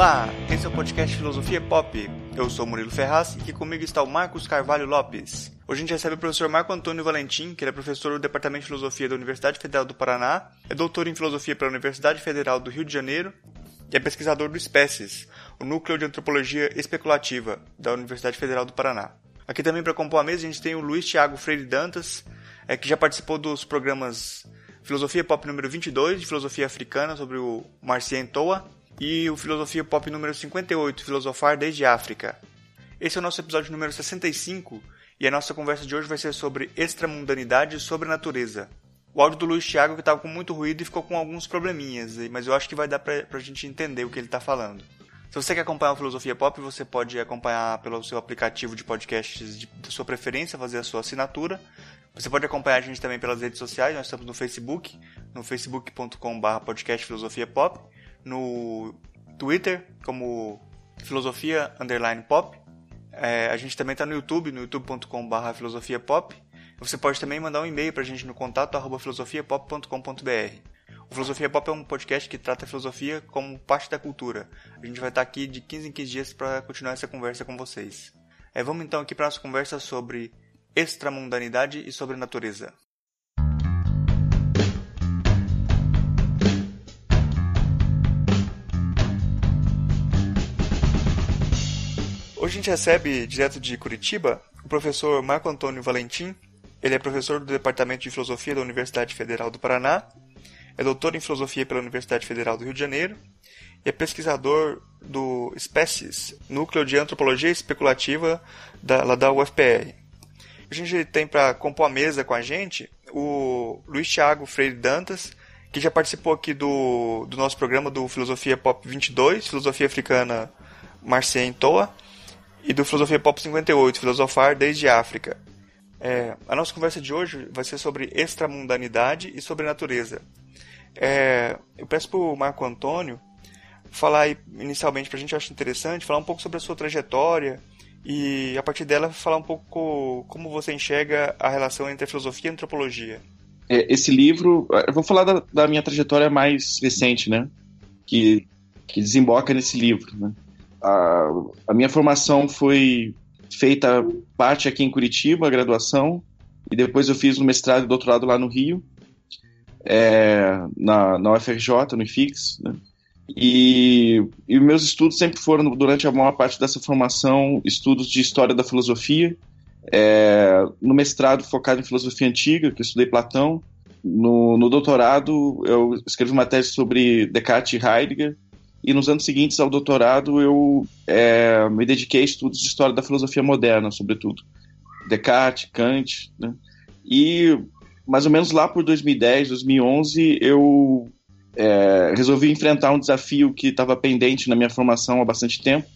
Olá, esse é o podcast Filosofia Pop. Eu sou Murilo Ferraz e aqui comigo está o Marcos Carvalho Lopes. Hoje a gente recebe o professor Marco Antônio Valentim, que ele é professor do Departamento de Filosofia da Universidade Federal do Paraná, é doutor em Filosofia pela Universidade Federal do Rio de Janeiro e é pesquisador do Espécies, o Núcleo de Antropologia Especulativa da Universidade Federal do Paraná. Aqui também para compor a mesa a gente tem o Luiz Thiago Freire Dantas, é, que já participou dos programas Filosofia Pop número 22, de Filosofia Africana, sobre o Marcien Toa, e o Filosofia Pop número 58, Filosofar desde África. Esse é o nosso episódio número 65 e a nossa conversa de hoje vai ser sobre extramundanidade e sobrenatureza. O áudio do Luiz Thiago que estava com muito ruído e ficou com alguns probleminhas, mas eu acho que vai dar pra, pra gente entender o que ele está falando. Se você quer acompanhar o Filosofia Pop, você pode acompanhar pelo seu aplicativo de podcasts de, de sua preferência, fazer a sua assinatura. Você pode acompanhar a gente também pelas redes sociais, nós estamos no Facebook, no facebook.com.br podcastfilosofiapop no Twitter como filosofia underline pop. É, a gente também está no YouTube, no youtube.com.br filosofia pop. Você pode também mandar um e-mail para a gente no contato arroba filosofiapop.com.br. O Filosofia Pop é um podcast que trata a filosofia como parte da cultura. A gente vai estar aqui de 15 em 15 dias para continuar essa conversa com vocês. É, vamos então aqui para nossa conversa sobre extramundanidade e sobre natureza. Hoje a gente recebe, direto de Curitiba, o professor Marco Antônio Valentim. Ele é professor do Departamento de Filosofia da Universidade Federal do Paraná, é doutor em Filosofia pela Universidade Federal do Rio de Janeiro e é pesquisador do Espécies, Núcleo de Antropologia Especulativa da, lá da UFPR. A gente tem para compor a mesa com a gente o Luiz Thiago Freire Dantas, que já participou aqui do, do nosso programa do Filosofia Pop 22, Filosofia Africana Marcien Toa, e do Filosofia Pop 58, Filosofar desde África. É, a nossa conversa de hoje vai ser sobre extramundanidade e sobre natureza. É, eu peço para o Marco Antônio falar aí, inicialmente para a gente, acho interessante, falar um pouco sobre a sua trajetória e a partir dela falar um pouco como você enxerga a relação entre a filosofia e a antropologia. É, esse livro, eu vou falar da, da, minha trajetória mais recente, né, que, que desemboca nesse livro, né a, a minha formação foi feita parte aqui em Curitiba, a graduação, e depois eu fiz o mestrado e doutorado lá no Rio, é, na, na UFRJ, no IFIX, né? E, e meus estudos sempre foram, durante a maior parte dessa formação, estudos de história da filosofia. É, no mestrado, focado em filosofia antiga, que eu estudei Platão. No, no doutorado, eu escrevi uma tese sobre Descartes e Heidegger, e nos anos seguintes ao doutorado eu é, me dediquei a estudos de história da filosofia moderna, sobretudo. Descartes, Kant, né? E mais ou menos lá por 2010, 2011, eu é, resolvi enfrentar um desafio que estava pendente na minha formação há bastante tempo,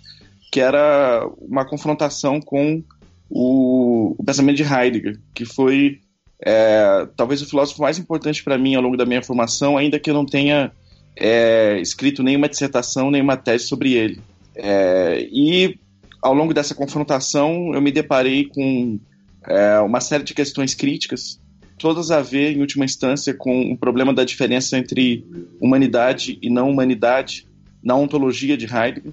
que era uma confrontação com o, o pensamento de Heidegger, que foi é, talvez o filósofo mais importante para mim ao longo da minha formação, ainda que eu não tenha é, escrito nenhuma dissertação, nenhuma tese sobre ele. É, e ao longo dessa confrontação eu me deparei com é, uma série de questões críticas, todas a ver, em última instância, com o problema da diferença entre humanidade e não humanidade na ontologia de Heidegger.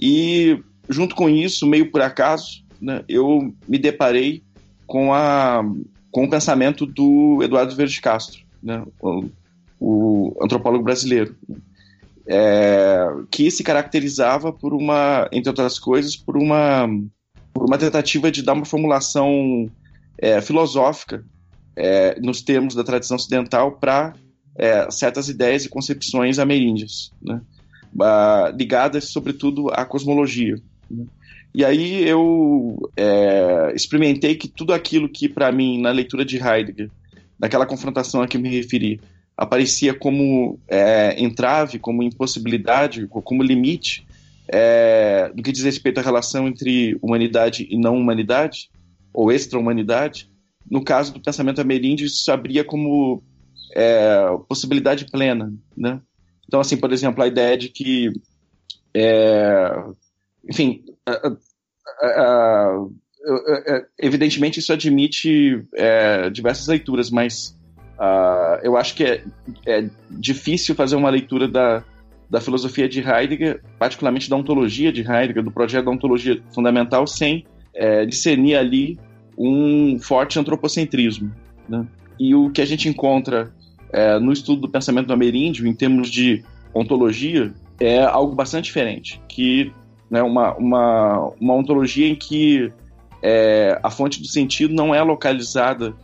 E, junto com isso, meio por acaso, né, eu me deparei com, a, com o pensamento do Eduardo Verde Castro, né, antropólogo brasileiro, é, que se caracterizava por uma, entre outras coisas, por uma, por uma tentativa de dar uma formulação é, filosófica é, nos termos da tradição ocidental para é, certas ideias e concepções ameríndias, né? ligadas sobretudo à cosmologia. Né? E aí eu é, experimentei que tudo aquilo que para mim na leitura de Heidegger, naquela confrontação a que me referi, aparecia como é, entrave, como impossibilidade, como limite é, no que diz respeito à relação entre humanidade e não humanidade, ou extra-humanidade. No caso do pensamento ameríndio, isso se abria como é, possibilidade plena. Né? Então, assim, por exemplo, a ideia de que, é, enfim, evidentemente isso admite é, diversas leituras, mas Uh, eu acho que é, é, difícil fazer uma leitura da, da filosofia de Heidegger, particularmente da ontologia de Heidegger, do projeto da ontologia fundamental, sem é, discernir ali um forte antropocentrismo. Né? E o que a gente encontra é, no estudo do pensamento do ameríndio, em termos de ontologia, é algo bastante diferente, que né, uma, uma, uma ontologia em que é, a fonte do sentido não é localizada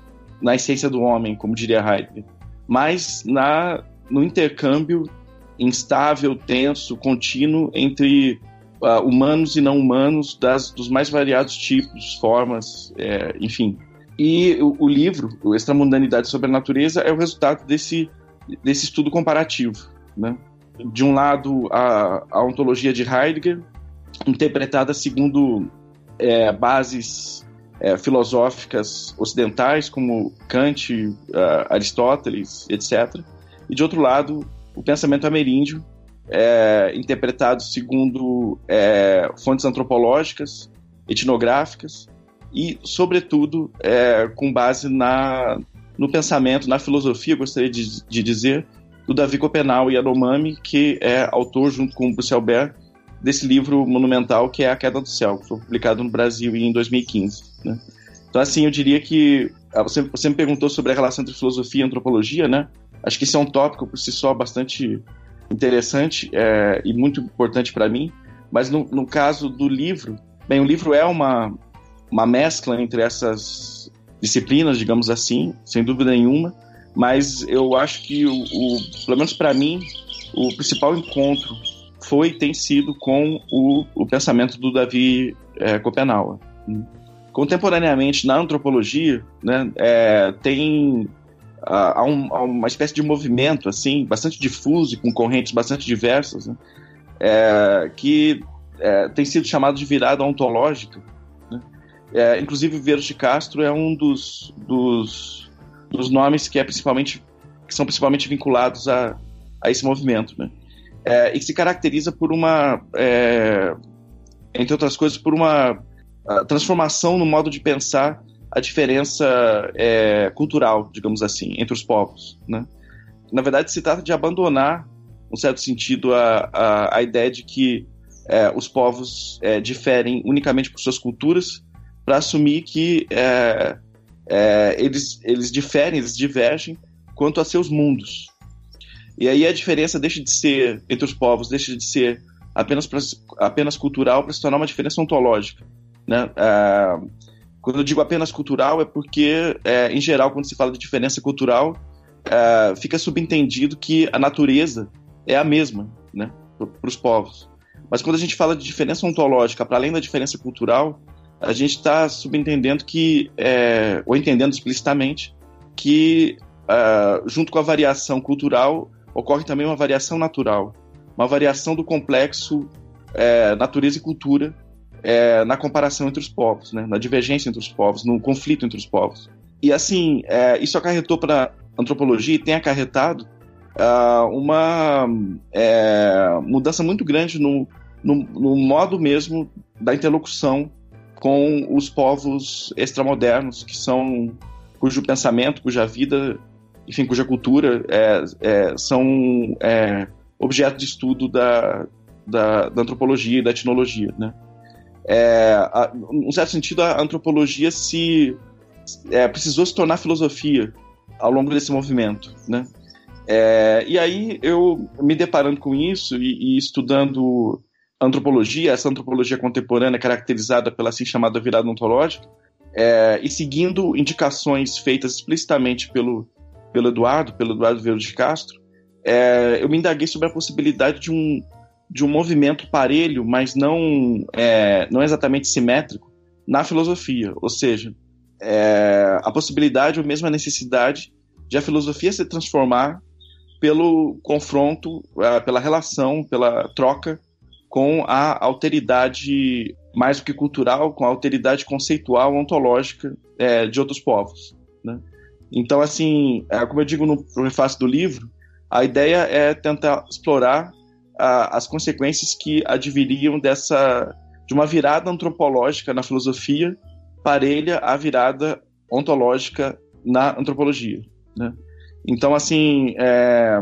na essência do homem, como diria Heidegger, mas na, no intercâmbio instável, tenso, contínuo entre uh, humanos e não humanos das, dos mais variados tipos, formas, é, enfim. E o, o, livro, o Extramundanidade sobre a Natureza, é o resultado desse, desse estudo comparativo. Né? De um lado, a, a ontologia de Heidegger, interpretada segundo é, bases é, filosóficas ocidentais, como Kant, uh, Aristóteles, etc. E de outro lado, o pensamento ameríndio, é, interpretado segundo é, fontes antropológicas, etnográficas e, sobretudo, é, com base na, no pensamento, na filosofia, gostaria de, de dizer, do Davi Copenau Yanomami, que é autor, junto com o Bruce Albert, desse livro monumental que é A Queda do Céu, que foi publicado no Brasil em 2015. Né? Então, assim, eu diria que ah, você, você me perguntou sobre a relação entre filosofia e antropologia, né? Acho que esse é um tópico por si só bastante interessante é, e muito importante para mim. Mas no, no, caso do livro, bem, o livro é uma, uma mescla entre essas disciplinas, digamos assim, sem dúvida nenhuma. Mas eu acho que, o, o pelo menos para mim, o principal encontro foi e tem sido com o, o pensamento do Davi é. Contemporaneamente, na antropologia, né, é, tem há, um, uma espécie de movimento assim bastante difuso e com correntes bastante diversas né? é, que é, tem sido chamado de virada ontológica. Né? É, inclusive, Vieira de Castro é um dos, dos, dos nomes que, é principalmente, que são principalmente vinculados a, a esse movimento. Né? É, e que se caracteriza por uma, é, entre outras coisas, por uma transformação no modo de pensar a diferença é, cultural, digamos assim, entre os povos. Né? Na verdade, se trata de abandonar, em certo sentido, a, a, a ideia de que é, os povos é, diferem unicamente por suas culturas, para assumir que é, é, eles, eles diferem, eles divergem quanto a seus mundos. E aí a diferença deixa de ser entre os povos, deixa de ser apenas, pra, apenas cultural para se tornar uma diferença ontológica. Né? É, quando eu digo apenas cultural, é porque, é, em geral, quando se fala de diferença cultural, é, fica subentendido que a natureza é a mesma né, para os povos. Mas quando a gente fala de diferença ontológica, para além da diferença cultural, a gente está subentendendo que, é, ou entendendo explicitamente, que é, junto com a variação cultural ocorre também uma variação natural, uma variação do complexo é, natureza e cultura é, na comparação entre os povos, né? na divergência entre os povos, no conflito entre os povos. E assim, é, isso acarretou para a antropologia e tem acarretado uh, uma é, mudança muito grande no, no, no, modo mesmo da interlocução com os povos extramodernos, que são cujo pensamento, cuja vida, enfim, cuja cultura é, é, são é, objeto de estudo da, da, da antropologia e da etnologia, né? é, a, num certo sentido, a antropologia se é, precisou se tornar filosofia ao longo desse movimento, né? É, e aí eu me deparando com isso e, e, estudando antropologia, essa antropologia contemporânea caracterizada pela assim chamada virada ontológica, é, e seguindo indicações feitas explicitamente pelo, pelo Eduardo, pelo Eduardo Vieira de Castro, é, eu me indaguei sobre a possibilidade de um, de um movimento parelho, mas não, é, não exatamente simétrico, na filosofia. Ou seja, é, a possibilidade ou mesmo a necessidade de a filosofia se transformar pelo confronto, é, pela relação, pela troca com a alteridade mais do que cultural, com a alteridade conceitual, ontológica é, de outros povos. Né? Então, assim, é, como eu digo no prefácio do livro, a ideia é tentar explorar a, as consequências que adviriam dessa de uma virada antropológica na filosofia parelha à virada ontológica na antropologia. Né? Então, assim, é,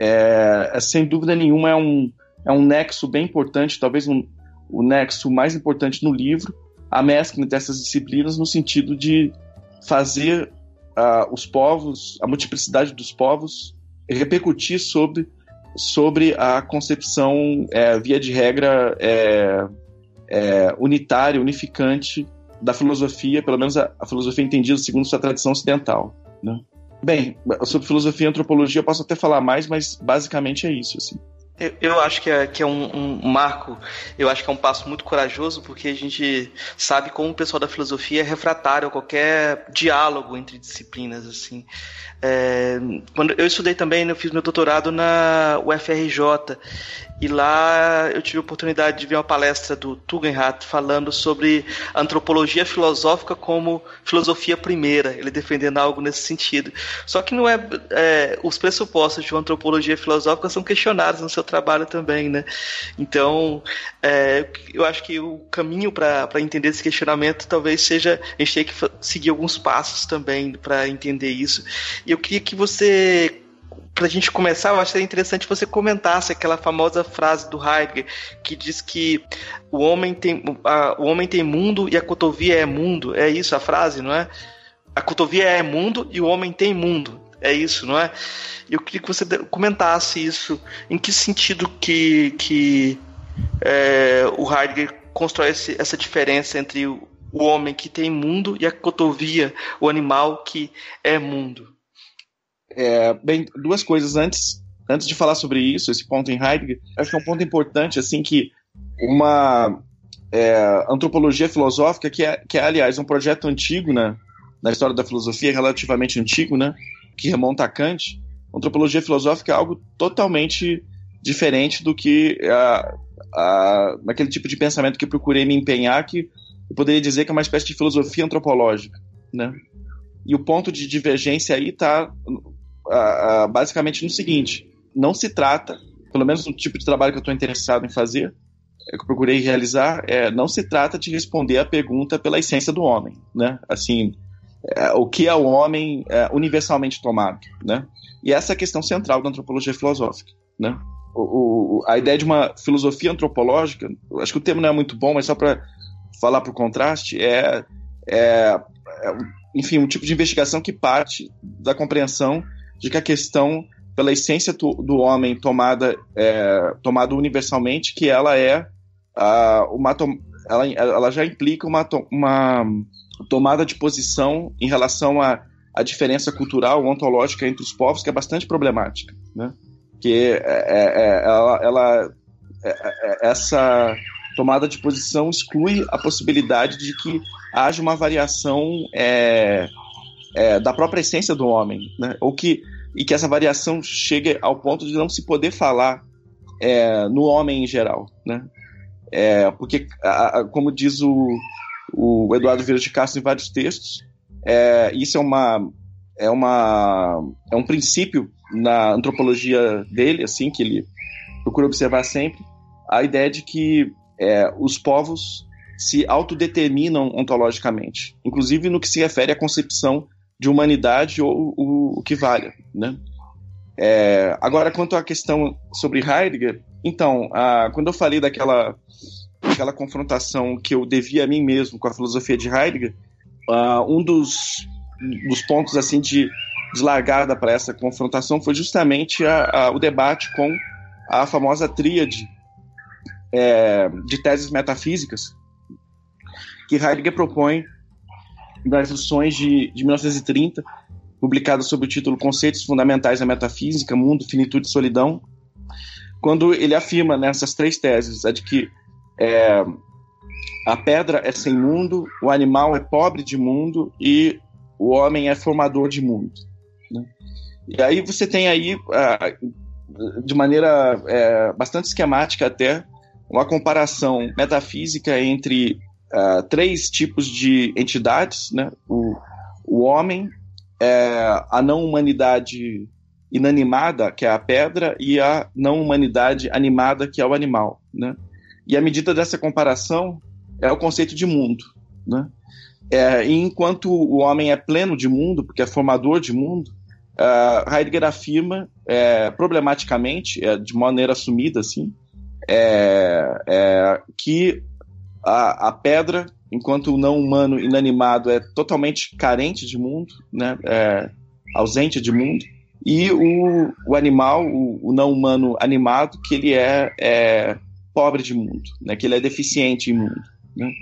é, é, sem dúvida nenhuma é um, é um nexo bem importante, talvez um, o nexo mais importante no livro, a mescla dessas disciplinas no sentido de fazer uh, os povos, a multiplicidade dos povos, repercutir sobre, sobre a concepção, é, via de regra, é, é, unitária, unificante da filosofia, pelo menos a, a, filosofia entendida segundo sua tradição ocidental. Né? Bem, sobre filosofia e antropologia eu posso até falar mais, mas basicamente é isso. Assim. Eu, eu acho que é, que é um, um, marco, eu acho que é um passo muito corajoso, porque a gente sabe como o pessoal da filosofia é refratário a qualquer diálogo entre disciplinas, assim. É, quando eu estudei também, eu fiz meu doutorado na UFRJ, e lá eu tive a oportunidade de ver uma palestra do Tugendhat falando sobre antropologia filosófica como filosofia primeira, ele defendendo algo nesse sentido. Só que não é, é os pressupostos de uma antropologia filosófica são questionados no seu trabalho também, né? Então, é, eu acho que o caminho para entender esse questionamento talvez seja a gente ter que seguir alguns passos também para entender isso. E eu queria que você para a gente começar, eu acho que interessante você comentasse aquela famosa frase do Heidegger que diz que o homem tem, a, o homem tem mundo e a cotovia é mundo. É isso a frase, não é? A cotovia é mundo e o homem tem mundo. É isso, não é? Eu queria que você comentasse isso. Em que sentido que, que é, o Heidegger constrói esse, essa diferença entre o, o homem que tem mundo e a cotovia, o animal que é mundo? É, bem, duas coisas antes, antes de falar sobre isso, esse ponto em Heidegger, acho que é um ponto importante, assim, que uma é, antropologia filosófica, que é, que é, aliás, um projeto antigo né, na história da filosofia, relativamente antigo, né, que remonta a Kant, antropologia filosófica é algo totalmente diferente do que a, a, naquele tipo de pensamento que eu procurei me empenhar, que eu poderia dizer que é uma espécie de filosofia antropológica, né? E o ponto de divergência aí está uh, uh, basicamente no seguinte: não se trata, pelo menos no tipo de trabalho que eu estou interessado em fazer, é, que eu procurei realizar, é, não se trata de responder a pergunta pela essência do homem, né? Assim, é, o que é o homem é, universalmente tomado, né? E essa é a questão central da antropologia filosófica, né? O, o, a ideia de uma filosofia antropológica, acho que o termo não é muito bom, mas só para falar para o contraste, é, é, é, enfim, um tipo de investigação que parte da compreensão de que a questão, pela essência do, homem tomada, é, tomada universalmente, que ela é uh, uma ela, ela já implica uma, uma tomada de posição em relação à, à diferença cultural, ontológica entre os povos, que é bastante problemática, né? Que é, é, é ela, ela é, é, essa tomada de posição exclui a possibilidade de que haja uma variação da própria essência do homem, né? Ou que e que essa variação chegue ao ponto de não se poder falar é, no homem em geral, né? É, porque, a, a, como diz o, o Eduardo Vieira de Castro em vários textos, é, isso é uma é uma é um princípio na antropologia dele, assim que ele procura observar sempre a ideia de que é, os povos se autodeterminam ontologicamente, inclusive no que se refere à concepção de humanidade ou o, o que valha, né? É, agora, quanto à questão sobre Heidegger, então, a, quando eu falei daquela, daquela confrontação que eu devia a mim mesmo com a filosofia de Heidegger, uh, um dos, dos pontos assim de, de largada para essa confrontação foi justamente a, a, o debate com a famosa tríade é, de teses metafísicas que Heidegger propõe das lições de, de 1930, publicada sob o título Conceitos Fundamentais da Metafísica, Mundo, Finitude e Solidão, quando ele afirma nessas três teses a de que é, a pedra é sem mundo, o animal é pobre de mundo e o homem é formador de mundo. Né? E aí você tem aí, de maneira é, bastante esquemática até, uma comparação metafísica entre uh, três tipos de entidades, né? O, o homem, é, a não humanidade inanimada, que é a pedra, e a não humanidade animada, que é o animal, né? E a medida dessa comparação é o conceito de mundo, né? É, e enquanto o homem é pleno de mundo, porque é formador de mundo, uh, Heidegger afirma, é, problematicamente, é, de maneira assumida, assim, é, é, que a, a, pedra, enquanto o não humano inanimado é totalmente carente de mundo, né, é, ausente de mundo, e o, o animal, o, o, não humano animado, que ele é, é, pobre de mundo, né, que ele é deficiente em mundo. Né?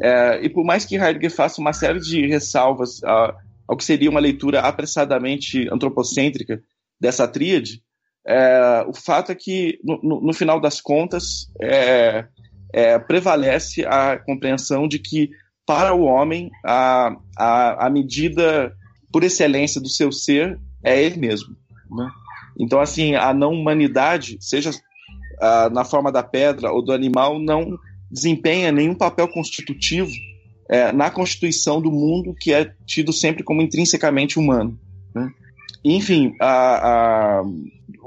É, e por mais que Heidegger faça uma série de ressalvas a, ao que seria uma leitura apressadamente antropocêntrica dessa tríade, é, o fato é que, no, no final das contas, é, é, prevalece a compreensão de que, para o homem, a, a, a medida por excelência do seu ser é ele mesmo. Né? Então, assim, a não humanidade, seja uh, na forma da pedra ou do animal, não desempenha nenhum papel constitutivo é, na constituição do mundo que é tido sempre como intrinsecamente humano. Né? Enfim, a, a,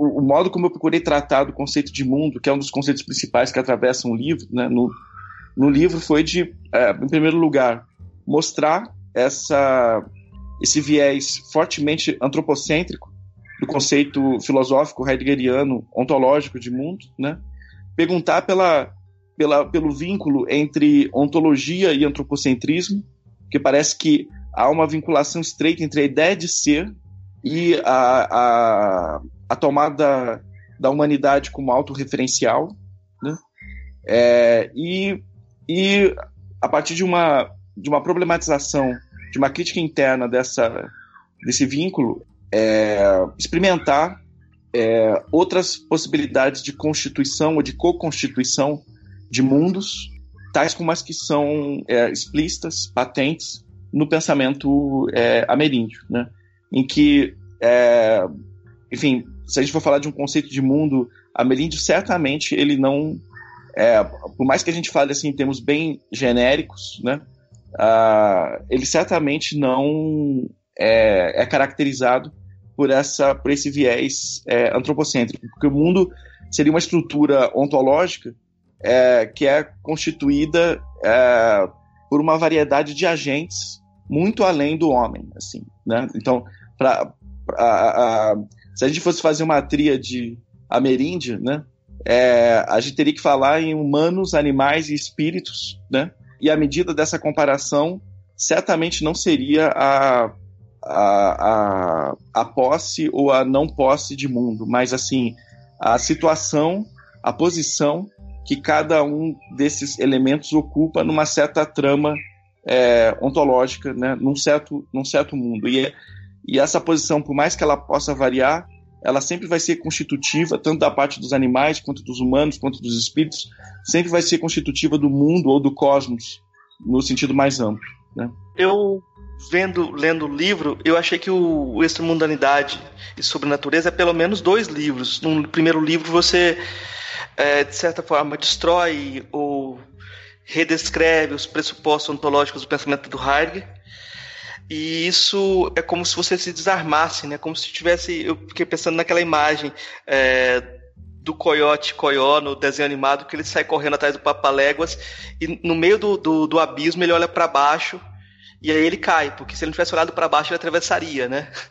o, modo como eu procurei tratar do conceito de mundo, que é um dos conceitos principais que atravessam o livro, né, no, no livro, foi de, é, em primeiro lugar, mostrar essa, esse viés fortemente antropocêntrico do conceito filosófico heideggeriano ontológico de mundo, né? perguntar pela pela, pelo vínculo entre ontologia e antropocentrismo, que parece que há uma vinculação estreita entre a ideia de ser e a, a, a tomada da humanidade como autorreferencial, né? É, e, e a partir de uma, de uma problematização, de uma crítica interna dessa, desse vínculo, é, experimentar é, outras possibilidades de constituição ou de co-constituição de mundos, tais como as que são é, explícitas, patentes, no pensamento é, ameríndio, né? em que, é, enfim, se a gente for falar de um conceito de mundo ameríndio, certamente ele não, é, por mais que a gente fale assim em termos bem genéricos, né, uh, ele certamente não é, é, caracterizado por essa por esse viés é, antropocêntrico, porque o mundo seria uma estrutura ontológica é, que é constituída é, por uma variedade de agentes muito além do homem, assim, né? Então, pra, pra a, se a gente fosse fazer uma tríade ameríndia, né? É, a gente teria que falar em humanos, animais e espíritos, né? E a medida dessa comparação certamente não seria a, a, a, a posse ou a não posse de mundo, mas assim a situação, a posição que cada um desses elementos ocupa numa certa trama é, ontológica, né, num, certo, num certo mundo. E, e essa posição, por mais que ela possa variar, ela sempre vai ser constitutiva, tanto da parte dos animais, quanto dos humanos, quanto dos espíritos, sempre vai ser constitutiva do mundo ou do cosmos, no sentido mais amplo. Né? Eu, vendo, lendo o livro, eu achei que o, o Extramundanidade e Sobrenatureza é pelo menos dois livros. No primeiro livro você é, de certa forma, destrói ou redescreve os pressupostos ontológicos do pensamento do Heidegger. E isso é como se você se desarmasse, né? Como se tivesse. Eu fiquei pensando naquela imagem é, do coiote coió no desenho animado, que ele sai correndo atrás do Papaléguas e no meio do, do, do abismo ele olha para baixo e aí ele cai, porque se ele não tivesse olhado para baixo ele atravessaria, né?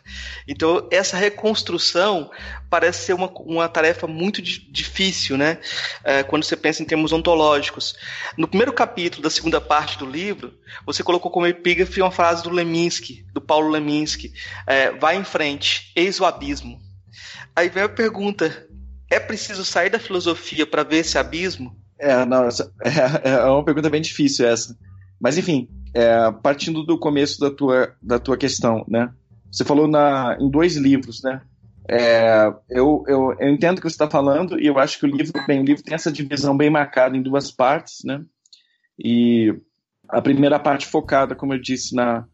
Então essa reconstrução parece ser uma, uma tarefa muito difícil, né? É, quando você pensa em termos ontológicos. No primeiro capítulo da segunda parte do livro, você colocou como epígrafe uma frase do Leminski, do Paulo Leminski: é, "Vai em frente, eis o abismo". Aí vem a pergunta: é preciso sair da filosofia para ver esse abismo? É, não, é, é uma pergunta bem difícil essa. Mas enfim, é, partindo do começo da tua, da tua questão, né? Você falou na, em dois livros, né? É, eu, eu, eu, entendo o que você está falando e eu acho que o livro, bem, o livro tem essa divisão bem marcada em duas partes, né? E a primeira parte focada, como eu disse, na,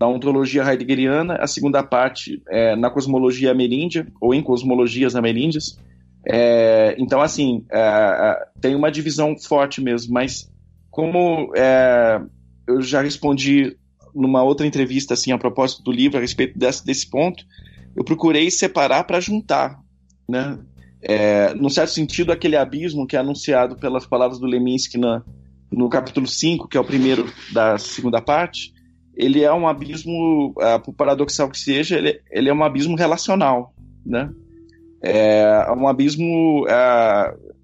na ontologia heideggeriana, a segunda parte é, na cosmologia ameríndia, ou em cosmologias ameríndias. É, então, assim, é, é tem uma divisão forte mesmo, mas como é, eu já respondi numa outra entrevista assim a propósito do livro a respeito desse, desse ponto, eu procurei separar para juntar, né? É, no certo sentido, aquele abismo que é anunciado pelas palavras do Leminski na, no capítulo 5, que é o primeiro da segunda parte, ele é um abismo, uh, por paradoxal que seja, ele, ele é um abismo relacional, né? É um abismo, uh,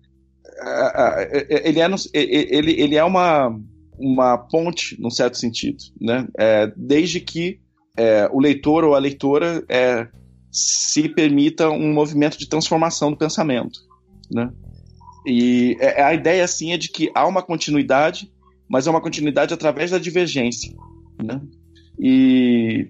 ele é, ele, ele é uma, uma ponte, num certo sentido, né? É, desde que é, o leitor ou a leitora é, se permita um movimento de transformação do pensamento, né? E é, a ideia, assim, é de que há uma continuidade, mas é uma continuidade através da divergência, né? E,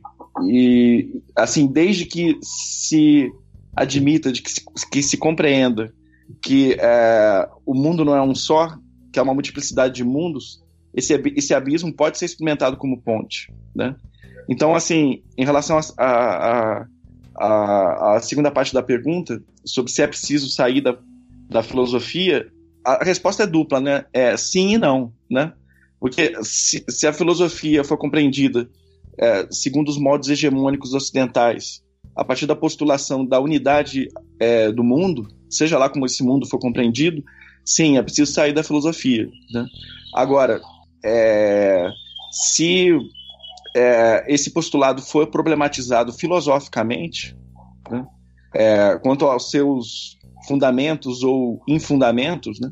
e assim, desde que se admita, de que se, que se compreenda que é, o mundo não é um só, que é uma multiplicidade de mundos, esse, esse abismo pode ser experimentado como ponte, né? Então, assim, em relação à segunda parte da pergunta, sobre se é preciso sair da, da filosofia, a resposta é dupla, né? É sim e não, né? Porque se, se a filosofia for compreendida é, segundo os modos hegemônicos ocidentais, a partir da postulação da unidade é, do mundo, seja lá como esse mundo for compreendido, sim, é preciso sair da filosofia. Né? Agora, é, se é, esse postulado for problematizado filosoficamente, né, é, quanto aos seus fundamentos ou infundamentos, né,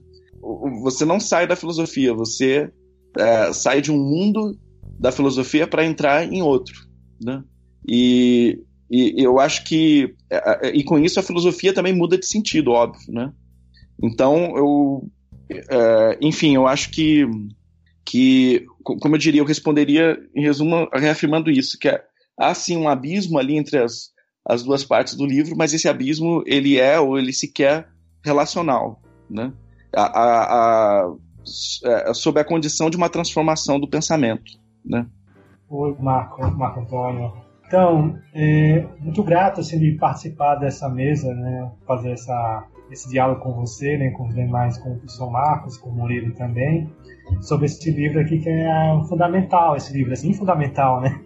você não sai da filosofia, você é, sai de um mundo da filosofia para entrar em outro, né? E, e eu acho que é, é, e com isso a filosofia também muda de sentido, óbvio, né? Então eu, enfim, eu acho que que como eu diria, eu responderia em resumo reafirmando isso, que é, há sim um abismo ali entre as, as duas partes do livro, mas esse abismo ele é ou ele sequer relacional, né? A, a, a, a, sob a condição de uma transformação do pensamento né? Oi, Marco, Marco Antônio. Então, é, muito grato assim, de participar dessa mesa, né, fazer essa, esse diálogo com você, né, com os demais, com o professor Marcos, com o Murilo também, sobre esse livro aqui que é fundamental, esse livro, assim, fundamental, né,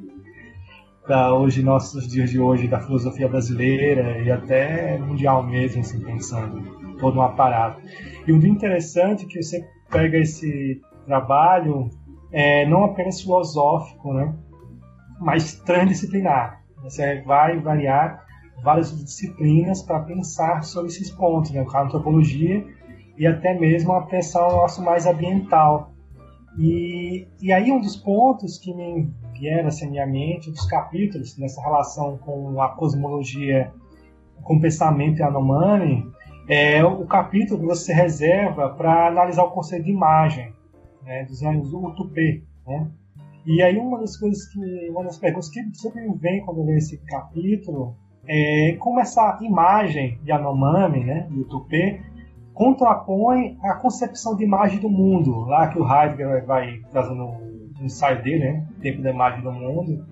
para hoje, nossos dias de hoje, da filosofia brasileira e até mundial mesmo, assim, pensando todo um aparato. E o interessante é que você pega esse trabalho é, não apenas filosófico, né, mas transdisciplinar. Você vai variar várias disciplinas para pensar sobre esses pontos, né, a antropologia e até mesmo a pensar o nosso mais ambiental. E, e aí um dos pontos que me vieram assim, à minha mente, dos capítulos nessa relação com a cosmologia, com o pensamento Yanomami, é o capítulo que você reserva para analisar o conceito de imagem né, dos anos Utupê, né? E aí uma das coisas que, uma das perguntas que sempre me vem quando eu leio esse capítulo é como essa imagem de Anomami, né, do Tupê, contrapõe a concepção de imagem do mundo, lá que o Heidegger vai trazendo um ensaio dele, né, Tempo da Imagem do Mundo,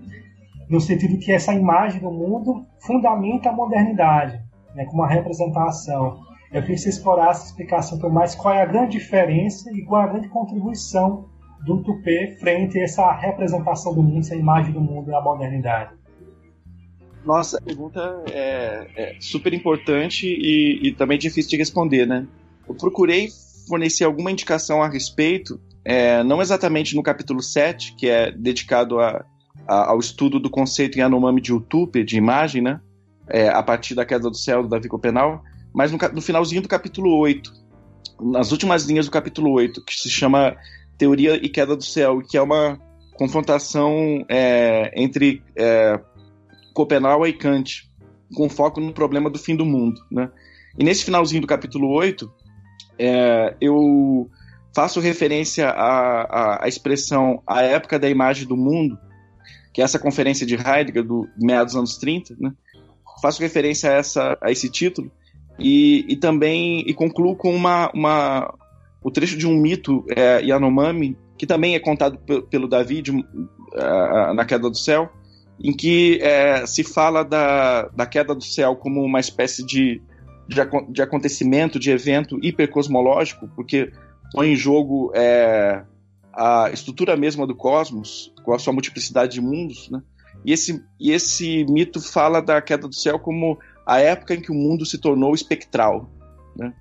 no sentido que essa imagem do mundo fundamenta a modernidade, né, como uma representação. Eu queria que você explorasse, explicasse um pouco mais qual é a grande diferença e qual é a grande contribuição do Tupê frente a essa representação do mundo, essa imagem do mundo na modernidade. Nossa, pergunta é, é super importante e, e, também difícil de responder, né? Eu procurei fornecer alguma indicação a respeito, é, não exatamente no capítulo 7, que é dedicado a, a, ao estudo do conceito em Anomami de Utupe, de imagem, né? É, a partir da queda do céu do Davi Copenal, mas no, no finalzinho do capítulo 8, nas últimas linhas do capítulo 8, que se chama Teoria e Queda do Céu, que é uma confrontação é, entre é, Copenau e Kant, com foco no problema do fim do mundo. Né? E nesse finalzinho do capítulo 8, é, eu faço referência à, à, expressão a época da imagem do mundo, que é essa conferência de Heidegger do meados dos anos 30, né? faço referência a, essa, a esse título, e, e também e concluo com uma, uma, o trecho de um mito é, Yanomami, que também é contado pelo Davi de, uh, na queda do céu, em que é, se fala da, da queda do céu como uma espécie de, de, de acontecimento, de evento hipercosmológico, porque põe em jogo é, a estrutura mesma do cosmos, com a sua multiplicidade de mundos, né? E esse, e esse mito fala da queda do céu como a época em que o mundo se tornou espectral. Né?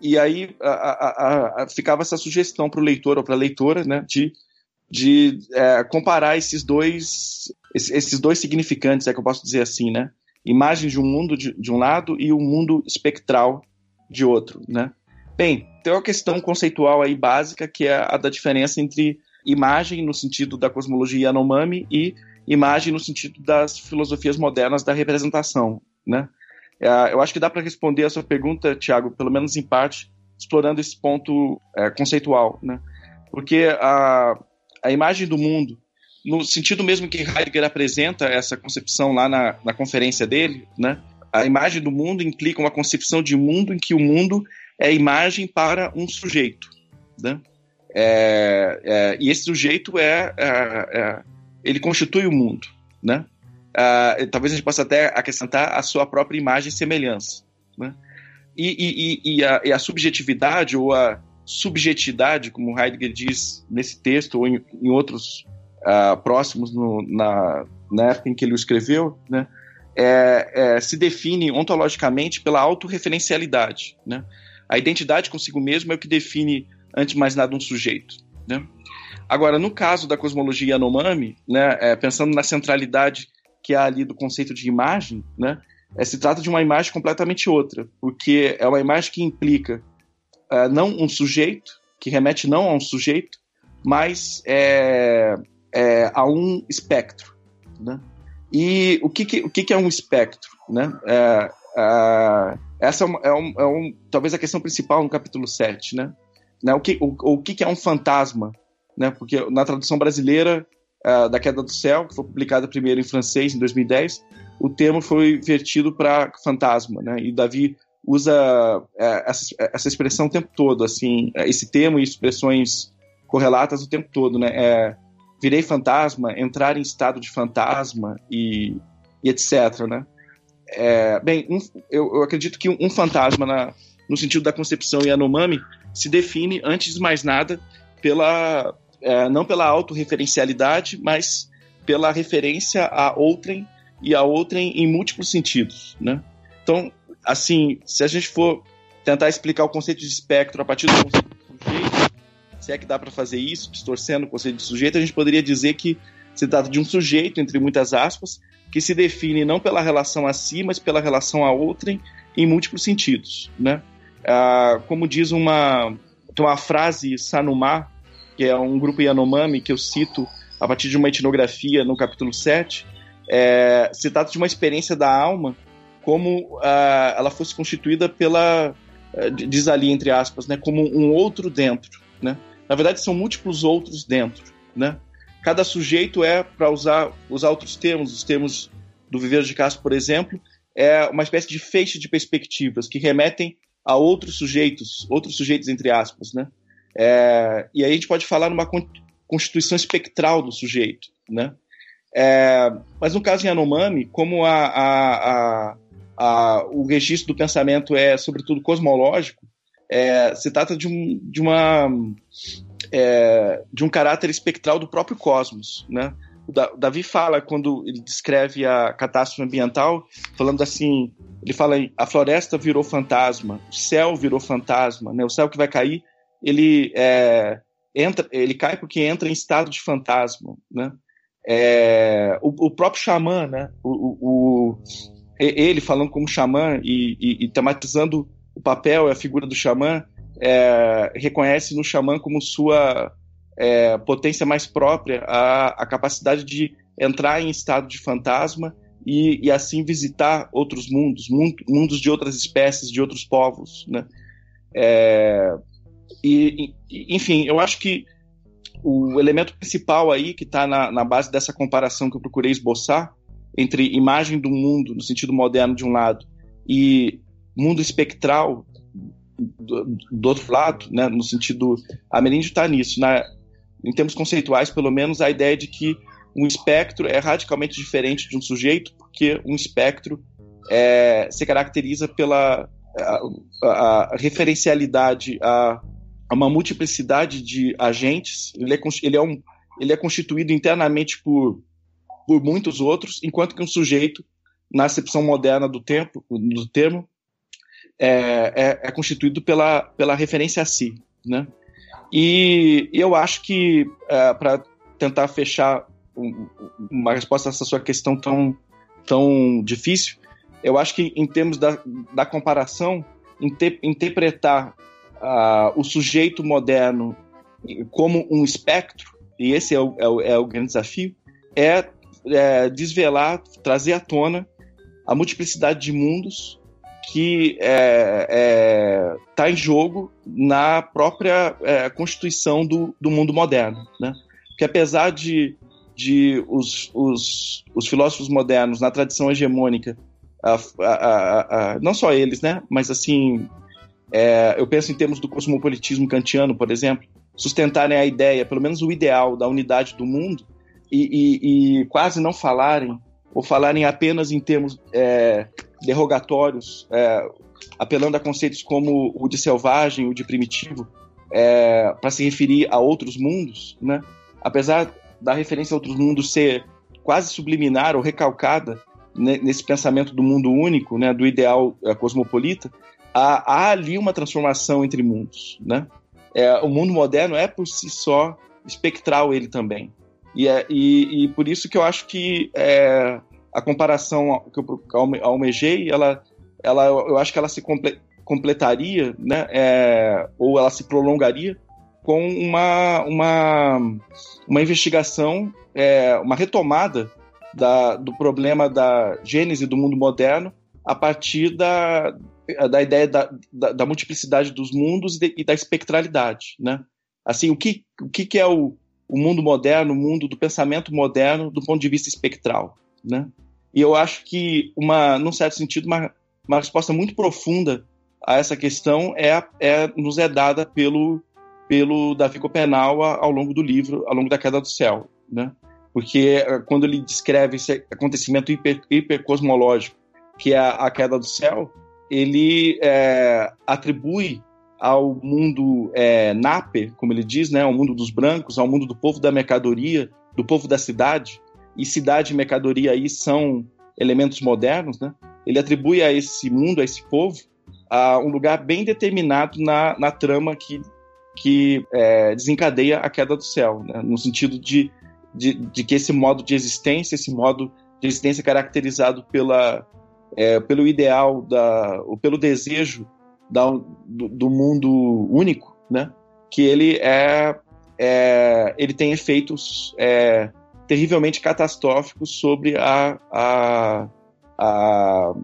E aí a, a, a, ficava essa sugestão para o leitor ou para a leitora né, de de é, comparar esses dois, esses dois significantes, é que eu posso dizer assim, né? Imagem de um mundo de, de um lado e um mundo espectral de outro, né? Bem, tem uma questão conceitual aí básica que é a da diferença entre imagem no sentido da cosmologia Yanomami e imagem no sentido das filosofias modernas da representação, né? É, eu acho que dá para responder a sua pergunta, Tiago, pelo menos em parte, explorando esse ponto é, conceitual, né? Porque a, a imagem do mundo, no sentido mesmo que Heidegger apresenta essa concepção lá na, na conferência dele, né? A imagem do mundo implica uma concepção de mundo em que o mundo é imagem para um sujeito, né? É, é, e esse sujeito é, é, é ele constitui o mundo, né? Uh, talvez a gente possa até acrescentar a sua própria imagem e semelhança. Né? E, e, e, a, e, a, subjetividade ou a subjetividade, como Heidegger diz nesse texto ou em, em outros uh, próximos no, na, na época em que ele o escreveu, né? É, é, se define ontologicamente pela autorreferencialidade. Né? A identidade consigo mesmo é o que define, antes de mais nada, um sujeito. Né? Agora, no caso da cosmologia Yanomami, né, é, pensando na centralidade que há ali do conceito de imagem, né, é, se trata de uma imagem completamente outra, porque é uma imagem que implica é, não um sujeito, que remete não a um sujeito, mas é, é a um espectro. Né? E o que, que o que, que, é um espectro? Né? É, é, essa é, é, um, é, um, talvez a questão principal no capítulo 7. Né? Né? O, que, o, o que, que é um fantasma? Né? Porque na tradução brasileira uh, da Queda do Céu, que foi publicada primeiro em francês em 2010, o termo foi vertido para fantasma, né? E Davi usa uh, essa, expressão o tempo todo, assim, esse termo e expressões correlatas o tempo todo, né? É, virei fantasma, entrar em estado de fantasma e, e etc, né? É, bem, um, eu, eu, acredito que um, fantasma, na, no sentido da concepção Yanomami, se define, antes de mais nada, pela, é, não pela autorreferencialidade, mas pela referência a outrem e a outrem em múltiplos sentidos, né? Então, assim, se a gente for tentar explicar o conceito de espectro a partir do conceito de sujeito, se é que dá para fazer isso, distorcendo o conceito de sujeito, a gente poderia dizer que se trata de um sujeito, entre muitas aspas, que se define não pela relação a si, mas pela relação a outrem em múltiplos sentidos, né? Ah, como diz uma, uma frase Sanumá, que é um grupo Yanomami que eu cito a partir de uma etnografia no capítulo 7, é, se trata de uma experiência da alma como uh, ela fosse constituída pela, uh, diz ali entre aspas, né, como um outro dentro, né? Na verdade são múltiplos outros dentro, né? Cada sujeito é, para usar, usar outros termos, os termos do Viveiro de Castro, por exemplo, é uma espécie de feixe de perspectivas que remetem a outros sujeitos, outros sujeitos entre aspas, né? É, e aí a gente pode falar numa constituição espectral do sujeito, né? É, mas no caso em Yanomami, como a, a, a, o registro do pensamento é sobretudo cosmológico, é, se trata de, um, de uma é, de um caráter espectral do próprio cosmos, né? O Davi fala quando ele descreve a catástrofe ambiental, falando assim, ele fala a floresta virou fantasma, o céu virou fantasma, né? O céu que vai cair ele é, entra, ele cai porque entra em estado de fantasma, né? É, o, o, próprio xamã, né? O, o, ele falando como xamã e, e, e, tematizando o papel e a figura do xamã, é, reconhece no xamã como sua é, potência mais própria a, a capacidade de entrar em estado de fantasma e, e assim visitar outros mundos, mundos de outras espécies, de outros povos, né? É, e, enfim, eu acho que o elemento principal aí que está na, na, base dessa comparação que eu procurei esboçar entre imagem do mundo no sentido moderno de um lado e mundo espectral do, do outro lado, né, no sentido ameríndio está nisso, na, em termos conceituais pelo menos a ideia de que um espectro é radicalmente diferente de um sujeito porque um espectro é, se caracteriza pela a, a referencialidade a uma multiplicidade de agentes, ele é, ele é, um, ele é constituído internamente por, por muitos outros, enquanto que um sujeito, na acepção moderna do, tempo, do termo, é, é, é constituído pela, pela referência a si. Né? E eu acho que, é, para tentar fechar uma resposta a essa sua questão tão, tão difícil, eu acho que em termos da, da comparação, inter, interpretar uh, o sujeito moderno como um espectro, e esse é o, é o, é o grande desafio, é, é, desvelar, trazer à tona a multiplicidade de mundos que está é, é, em jogo na própria é, constituição do, do mundo moderno. Né? Porque apesar de, de os, os, os filósofos modernos, na tradição hegemônica, a, a, a, não só eles, né? mas assim, é, eu penso em termos do cosmopolitismo kantiano, por exemplo, sustentarem a ideia, pelo menos o ideal da unidade do mundo, e, e, e quase não falarem, ou falarem apenas em termos é, derrogatórios, é, apelando a conceitos como o de selvagem, o de primitivo, é, para se referir a outros mundos, né? apesar da referência a outros mundos ser quase subliminar ou recalcada nesse pensamento do mundo único, né, do ideal é, cosmopolita, há, há, ali uma transformação entre mundos. Né? É, o mundo moderno é por si só espectral ele também. E, é, e, e por isso que eu acho que é, a comparação que eu almejei, ela, ela, eu acho que ela se comple, completaria, né, é, ou ela se prolongaria com uma, uma, uma investigação, é, uma retomada da, do problema da gênese do mundo moderno a partir da, da ideia da, da, da multiplicidade dos mundos e, da espectralidade, né? Assim, o que, o que, que é o, o mundo moderno, o mundo do pensamento moderno do ponto de vista espectral, né? E eu acho que, uma, num certo sentido, uma, uma resposta muito profunda a essa questão é, é nos é dada pelo, pelo Davi Copenau ao longo do livro, ao longo da Queda do Céu, né? Porque eh, quando ele descreve esse acontecimento hiper, hipercosmológico, que é a, a queda do céu, ele é, atribui ao mundo é, nape, como ele diz, né, ao mundo dos brancos, ao mundo do povo da mercadoria, do povo da cidade, e cidade e mercadoria aí são elementos modernos, né? Ele atribui a esse mundo, a esse povo, a um lugar bem determinado na, na trama que, que é, desencadeia a queda do céu, né? no sentido de, de, de, que esse modo de existência, esse modo de existência caracterizado pela, é, pelo ideal, da, ou pelo desejo da, do, do, mundo único, né? que ele é, é ele tem efeitos é, terrivelmente catastróficos sobre a, a, a,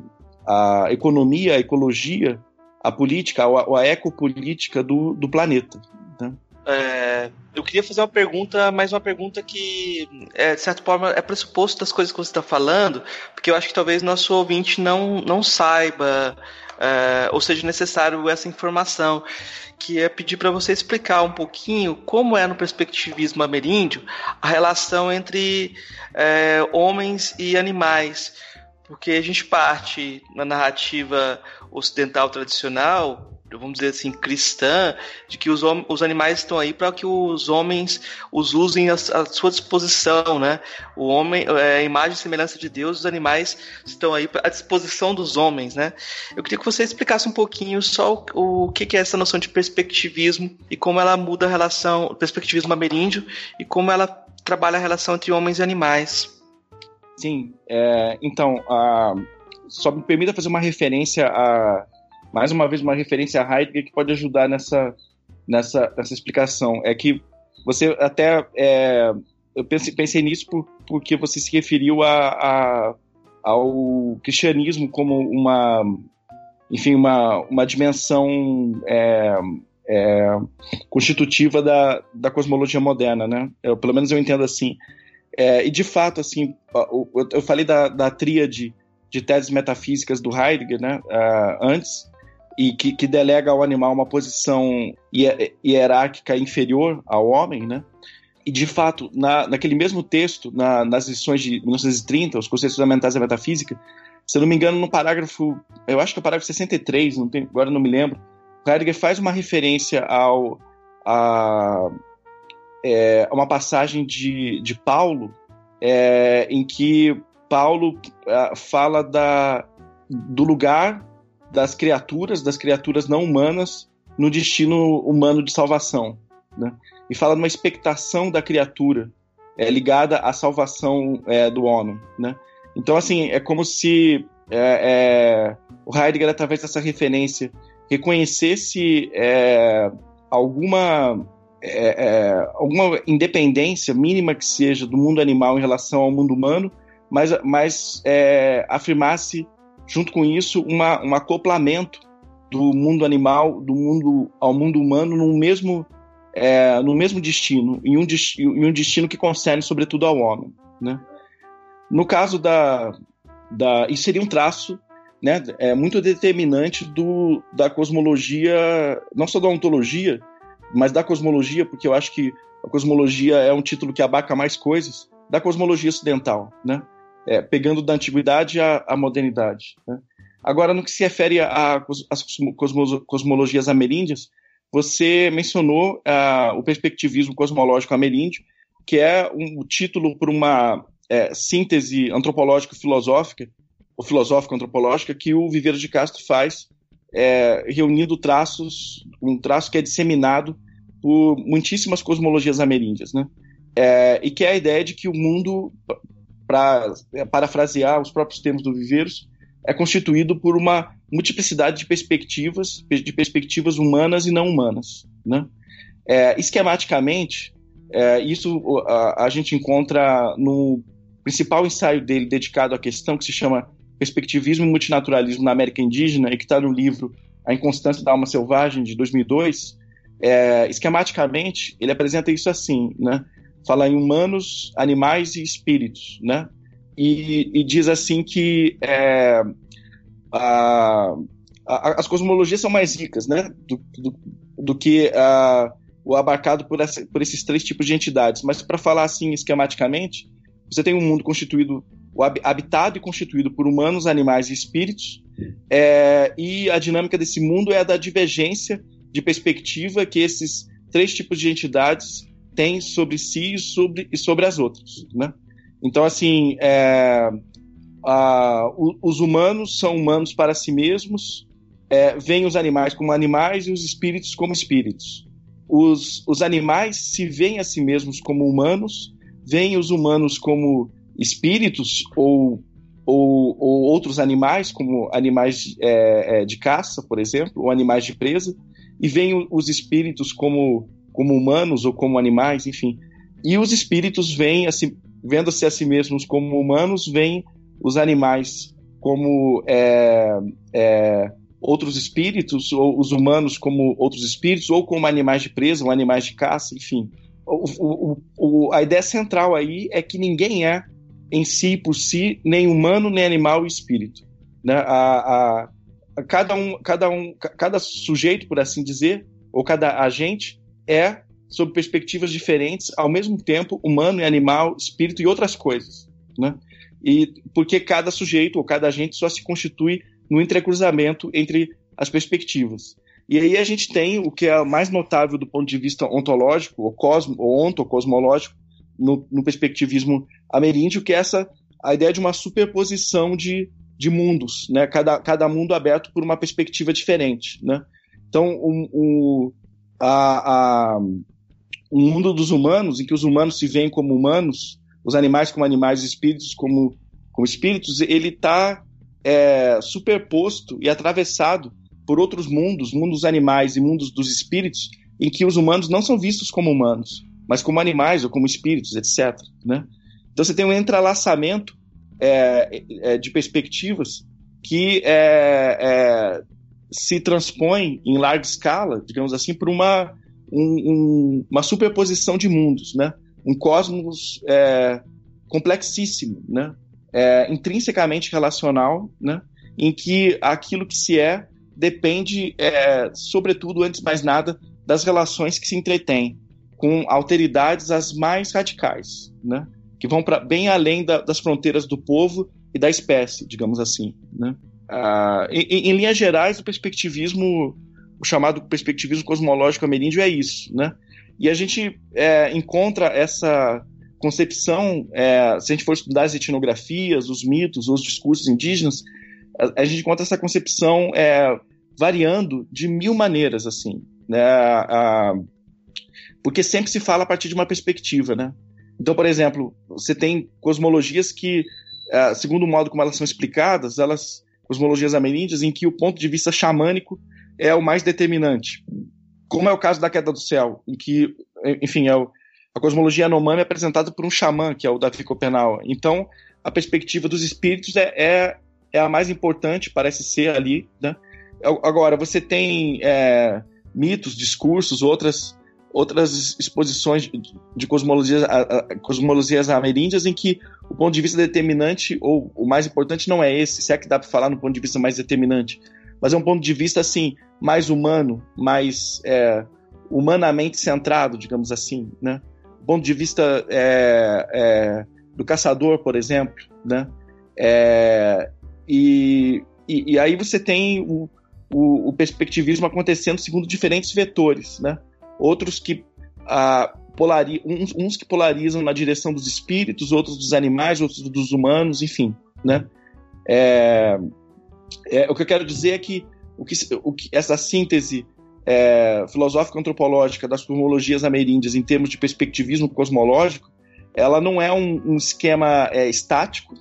a economia, a ecologia, a política, a, a ecopolítica do, do planeta. Né? É, eu queria fazer uma pergunta, mas uma pergunta que, é, de certa forma, é pressuposto das coisas que você está falando, porque eu acho que talvez nosso ouvinte não, não saiba, é, ou seja necessário essa informação que é pedir para você explicar um pouquinho como é no perspectivismo ameríndio a relação entre é, homens e animais. Porque a gente parte na narrativa ocidental tradicional vamos dizer assim, cristã, de que os, os animais estão aí para que os homens os usem à, sua disposição, né? O homem, é, a imagem e semelhança de Deus, os animais estão aí à disposição dos homens, né? Eu queria que você explicasse um pouquinho só o, o que é essa noção de perspectivismo e como ela muda a relação, o perspectivismo ameríndio e como ela trabalha a relação entre homens e animais. Sim, é, então, a, só me permita fazer uma referência a mais uma vez uma referência a Heidegger que pode ajudar nessa, nessa, nessa explicação. É que você até. É, eu pensei, pensei nisso por, porque você se referiu a, a, ao cristianismo como uma. Enfim, uma, uma dimensão é, é, constitutiva da, da cosmologia moderna, né? Eu, pelo menos eu entendo assim. É, e de fato, assim, eu, eu falei da, da tríade de teses metafísicas do Heidegger, né, uh, antes, e que, que delega ao animal uma posição hierárquica inferior ao homem, né? E, de fato, na, naquele mesmo texto, na, nas lições de 1930, os conceitos fundamentais da metafísica, se eu não me engano, no parágrafo, eu acho que é o parágrafo 63, não tem, agora não me lembro, Heidegger faz uma referência ao, a, é, uma passagem de, de Paulo, é, em que Paulo é, fala da, do lugar das criaturas, das criaturas não humanas, no destino humano de salvação. Né? E fala de uma expectação da criatura é, ligada à salvação é, do homem, né? Então, assim, é como se é, é, o Heidegger, através dessa referência, reconhecesse é, alguma, é, alguma independência mínima que seja do mundo animal em relação ao mundo humano, mas, mas afirmasse, junto com isso, uma, um acoplamento do mundo animal do mundo ao mundo humano no mesmo é, no mesmo destino, em um, em um destino que concerne sobretudo ao homem. Né? No caso da, da. Isso seria um traço né, é, muito determinante do, da cosmologia, não só da ontologia, mas da cosmologia, porque eu acho que a cosmologia é um título que abarca mais coisas, da cosmologia ocidental, né? É, pegando da antiguidade à, à modernidade. Né? Agora, no que se refere às cosmologias ameríndias, você mencionou uh, o perspectivismo cosmológico ameríndio, que é um título para uma é, síntese antropológica filosófica, ou filosófica antropológica, que o Viveiro de Castro faz, é, reunindo traços, um traço que é disseminado por muitíssimas cosmologias ameríndias, né? É, e que é a ideia de que o mundo, para parafrasear os próprios termos do Viveiros, é constituído por uma multiplicidade de perspectivas, de perspectivas humanas e não humanas. Né? É, esquematicamente, é, isso a, a, gente encontra no principal ensaio dele dedicado à questão que se chama Perspectivismo e Multinaturalismo na América Indígena e que está no livro A Inconstância da Alma Selvagem, de 2002. É, esquematicamente, ele apresenta isso assim, né? Fala em humanos, animais e espíritos, né? e, e diz assim que é, a, a, as cosmologias são mais ricas, né, do, do, do que a, o abarcado por, essa, por esses três tipos de entidades. Mas para falar assim esquematicamente, você tem um mundo constituído, habitado e constituído por humanos, animais e espíritos, é, e a dinâmica desse mundo é a da divergência de perspectiva que esses três tipos de entidades têm sobre si e sobre, e sobre as outras, né? Então, assim, é, a, o, os humanos são humanos para si mesmos, é, veem os animais como animais e os espíritos como espíritos. Os, os animais se veem a si mesmos como humanos, veem os humanos como espíritos ou, ou, ou outros animais, como animais é, é de caça, por exemplo, ou animais de presa, e veem os espíritos como, como humanos ou como animais, enfim. E os espíritos assim, vendo-se a si mesmos como humanos, veem os animais como é, é, outros espíritos, ou os humanos como outros espíritos, ou como animais de presa, ou animais de caça, enfim. O, o, o, a ideia central aí é que ninguém é, em si por si, nem humano, nem animal e espírito. Né? A, a, a cada, um, cada, um, cada sujeito, por assim dizer, ou cada agente é sob perspectivas diferentes, ao mesmo tempo humano e animal, espírito e outras coisas, né? E porque cada sujeito ou cada agente só se constitui no entrecruzamento entre as perspectivas. E aí a gente tem o que é mais notável do ponto de vista ontológico, ou, cosmo, ou ontocosmológico, no, no perspectivismo ameríndio, que é essa a ideia de uma superposição de, de mundos, né? cada, cada mundo aberto por uma perspectiva diferente. Né? Então, o, o a, a, um mundo dos humanos, em que os humanos se veem como humanos, os animais como animais, os espíritos como, como espíritos, ele está é, superposto e atravessado por outros mundos, mundos animais e mundos dos espíritos, em que os humanos não são vistos como humanos, mas como animais ou como espíritos, etc. Né? Então você tem um entrelaçamento é, é, de perspectivas que é, é se transpõe em larga escala, digamos assim, por uma um, um, uma superposição de mundos, né? Um cosmos é, complexíssimo, né? É, intrinsecamente relacional, né? Em que aquilo que se é depende, é, sobretudo, antes de mais nada, das relações que se entretêm, com alteridades as mais radicais, né? Que vão para bem além da, das fronteiras do povo e da espécie, digamos assim, né? Ah, em, em linhas gerais, o perspectivismo o chamado perspectivismo cosmológico ameríndio é isso, né? E a gente é, encontra essa concepção, é, se a gente for estudar as etnografias, os mitos, os discursos indígenas, a, a gente encontra essa concepção é, variando de mil maneiras, assim, né? A, porque sempre se fala a partir de uma perspectiva, né? Então, por exemplo, você tem cosmologias que, é, segundo o modo como elas são explicadas, elas cosmologias ameríndias em que o ponto de vista xamânico é o mais determinante. Como é o caso da queda do céu, em que, enfim, é o, a cosmologia Yanomami é apresentada por um xamã, que é o Davi Copenau. Então, a perspectiva dos espíritos é, é, é, a mais importante, parece ser ali. Né? Agora, você tem é, mitos, discursos, outras, outras exposições de cosmologias, cosmologias ameríndias em que o ponto de vista determinante, ou o mais importante, não é esse, se é que dá para falar no ponto de vista mais determinante, mas é um ponto de vista assim mais humano, mais é, humanamente centrado, digamos assim, né? ponto de vista é, é, do caçador, por exemplo, né? É, e, e, e, aí você tem o, o, o, perspectivismo acontecendo segundo diferentes vetores, né? Outros que ah, polari uns, uns, que polarizam na direção dos espíritos, outros dos animais, outros dos humanos, enfim, né? É, é, o que eu quero dizer é que, o que, o que essa síntese é, filosófica antropológica das cosmologias ameríndias em termos de perspectivismo cosmológico, ela não é um, um esquema é, estático,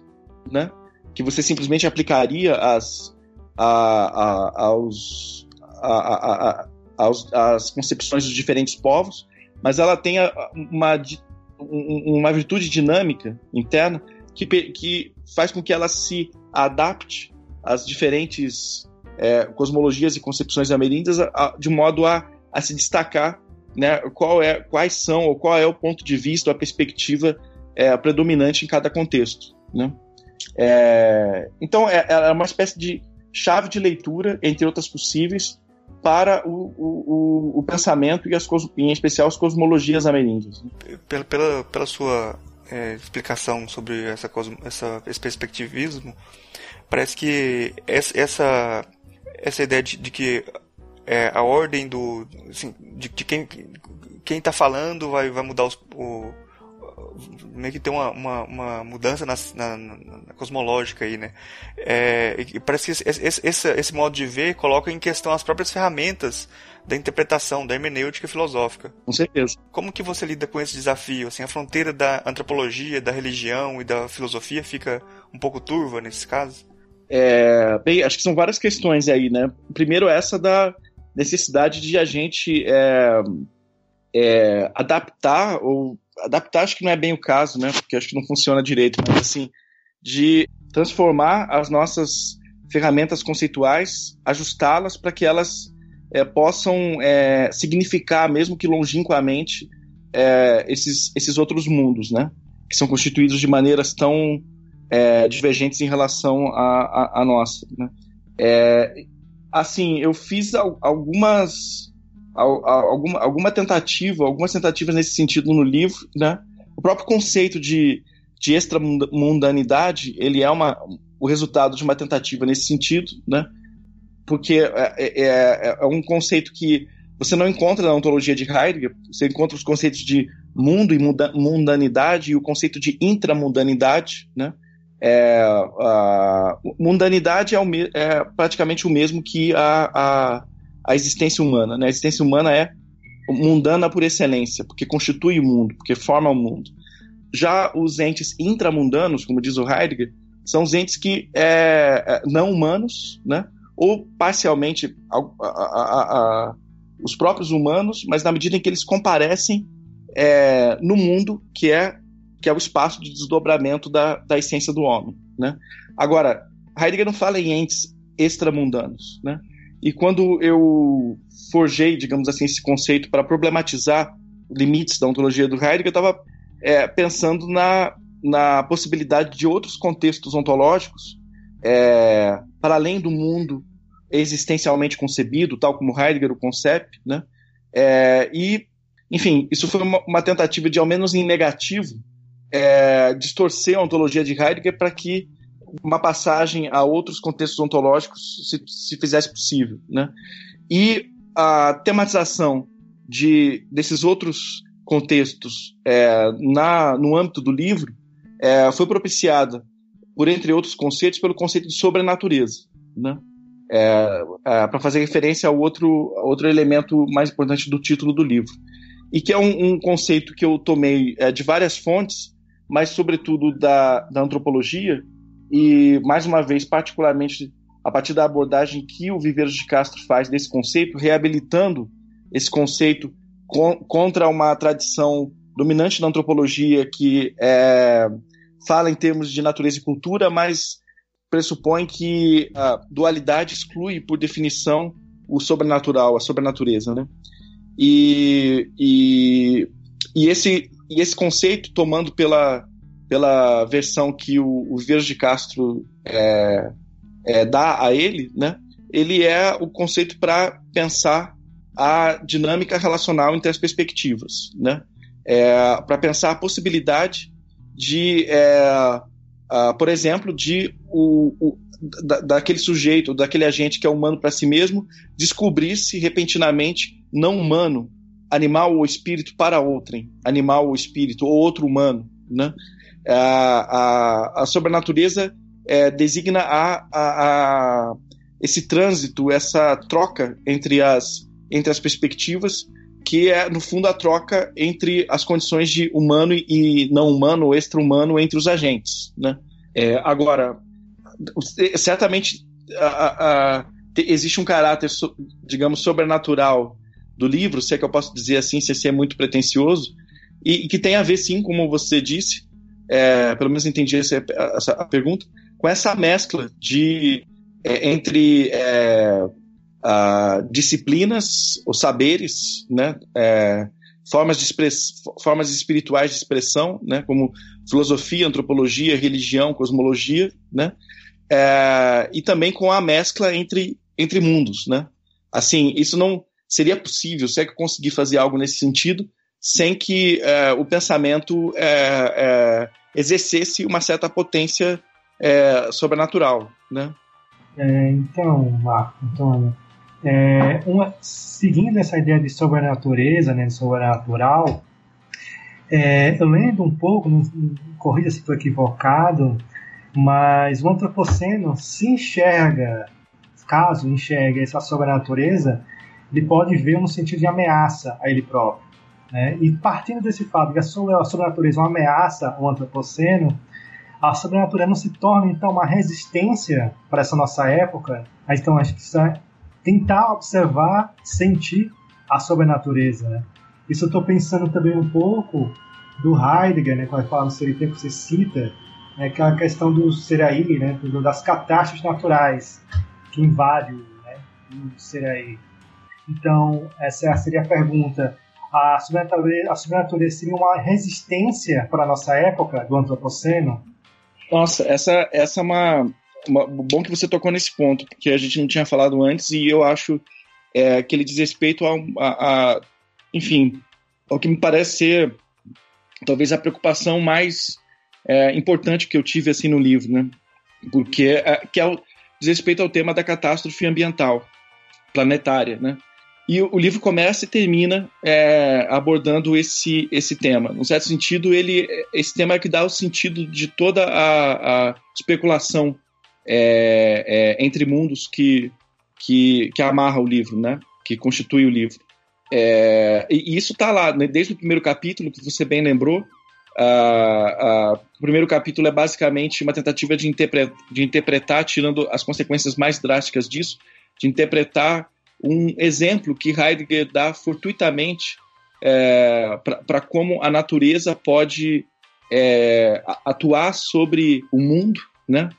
né? Que você simplesmente aplicaria as, a, a, aos, a, aos, as concepções dos diferentes povos, mas ela tem uma, uma virtude dinâmica interna que, que faz com que ela se adapte às diferentes é, cosmologias e concepções ameríndias de modo a, a se destacar né, qual é, quais são ou qual é o ponto de vista, a perspectiva é, predominante em cada contexto. Né? É, então, é, é, uma espécie de chave de leitura, entre outras possíveis, para o, o, o pensamento e, as, em especial, as cosmologias ameríndias. Pela, pela, pela sua é, explicação sobre essa, essa, esse perspectivismo, parece que essa, essa ideia de, de que é, a ordem do. Assim, de, de, quem quem está falando vai, vai mudar os, o, meio que tem uma, uma, uma mudança na, na, na, cosmológica aí, né? É, e parece que esse, esse, esse, modo de ver coloca em questão as próprias ferramentas da interpretação, da hermenêutica filosófica. Com certeza. Como que você lida com esse desafio? Assim, a fronteira da antropologia, da religião e da filosofia fica um pouco turva nesses casos? É, bem, acho que são várias questões aí, né? Primeiro, essa da necessidade de a gente é, é, adaptar, ou adaptar acho que não é bem o caso, né? Porque acho que não funciona direito, mas assim, de transformar as nossas ferramentas conceituais, ajustá-las para que elas é, possam é, significar, mesmo que longínquamente, é, esses, esses outros mundos, né? Que são constituídos de maneiras tão divergentes em relação à nossa. Né? Assim, eu fiz algumas alguma, alguma tentativa, algumas tentativas nesse sentido no livro, né? O próprio conceito de, de extramundanidade, ele é uma, o resultado de uma tentativa nesse sentido, né? Porque é, é, é, é um conceito que você não encontra na ontologia de Heidegger, você encontra os conceitos de mundo e mundanidade e o conceito de intramundanidade, né? É, a mundanidade é, o, é, praticamente o mesmo que a, a, a, existência humana. Né? A existência humana é mundana por excelência, porque constitui o mundo, porque forma o mundo. Já os entes intramundanos, como diz o Heidegger, são os entes que é, é não humanos, né? ou parcialmente a, os próprios humanos, mas na medida em que eles comparecem é, no mundo que é que é o espaço de desdobramento da, da essência do homem. Né? Agora, Heidegger não fala em entes extramundanos. Né? E quando eu forjei, digamos assim, esse conceito para problematizar limites da ontologia do Heidegger, eu estava é, pensando na, na possibilidade de outros contextos ontológicos é, para além do mundo existencialmente concebido, tal como Heidegger o concebe, né? É, e, enfim, isso foi uma, uma, tentativa de, ao menos em negativo, é, distorcer a ontologia de Heidegger para que uma passagem a outros contextos ontológicos se, se fizesse possível. Né? E a tematização de, desses outros contextos é, na, no âmbito do livro é, foi propiciada, por entre outros conceitos, pelo conceito de sobrenatureza. Né? É, é para fazer referência ao outro, outro elemento mais importante do título do livro. e que é um, um conceito que eu tomei é, de várias fontes, mas sobretudo da, da antropologia, e mais uma vez, particularmente a partir da abordagem que o Viveiros de Castro faz desse conceito, reabilitando esse conceito con contra uma tradição dominante da antropologia que é, fala em termos de natureza e cultura, mas pressupõe que a dualidade exclui, por definição, o sobrenatural, a sobrenatureza, né? E, e, e, esse, e esse conceito, tomando pela, pela versão que o, o de Castro é, é, dá a ele, né? ele é o conceito para pensar a dinâmica relacional entre as perspectivas, né? É, para pensar a possibilidade de, uh, por exemplo, de o, o da, daquele sujeito, daquele agente que é humano para si mesmo, descobrir-se repentinamente não humano, animal ou espírito para outrem, animal ou espírito, ou outro humano. Né? A, a, a sobrenatureza é, designa a, a, a, esse trânsito, essa troca entre as, entre as perspectivas, que é, no fundo, a troca entre as condições de humano e não humano, ou extra-humano, entre os agentes. Né? É, agora, certamente existe um caráter, digamos, sobrenatural do livro, se é que eu posso dizer assim, se esse é muito pretencioso, e, e que tem a ver, sim, como você disse, é, pelo menos entendi essa, essa pergunta, com essa mescla de é, entre é, a, disciplinas, os saberes, né, é, formas, de express, formas espirituais de expressão, né, como filosofia, antropologia, religião, cosmologia, né, é, e também com a mescla entre, entre mundos, né. Assim, isso não seria possível, se é que eu conseguir fazer algo nesse sentido, sem que é, o pensamento é, é, exercesse uma certa potência é, sobrenatural, né? É, então, Marco, Antônio, é, uma, seguindo essa ideia de sobrenatureza, né, de sobrenatural, eu lendo um pouco, não, corrija se estou equivocado, mas o antropoceno se enxerga, caso enxergue essa sobrenatureza, ele pode ver no sentido de ameaça a ele próprio. Né? E partindo desse fato que a sobrenatureza é uma ameaça ao antropoceno, a sobrenatureza não se torna então uma resistência para essa nossa época. Então que isso é tentar observar, sentir a sobrenatureza. Né? Isso eu estou pensando também um pouco do Heidegger, né, quando fala no Ser Tempo você cita, né, que é a questão do Seraí, né, das catástrofes naturais que invadem né, o Seraí. Então, essa seria a pergunta. A sobrenatureza, a sobrenatureza seria uma resistência para a nossa época do antropoceno? Nossa, essa, essa é uma, uma, Bom que você tocou nesse ponto, porque a gente não tinha falado antes e eu acho é, que ele diz respeito a, a, a enfim, ao que me parece ser talvez a preocupação mais é, importante que eu tive assim no livro, né? Porque é, que é o, diz respeito ao tema da catástrofe ambiental planetária, né? E o, livro começa e termina é, abordando esse, esse tema. Num certo sentido, ele, esse tema é que dá o sentido de toda a, a especulação é, é, entre mundos que, que, que amarra o livro, né? que constitui o livro. É, e isso está lá, né? desde o primeiro capítulo, que você bem lembrou. o primeiro capítulo é basicamente uma tentativa de, interpre de interpretar, tirando as consequências mais drásticas disso, de interpretar um exemplo que Heidegger dá fortuitamente é, para como a natureza pode é, atuar sobre o mundo, né?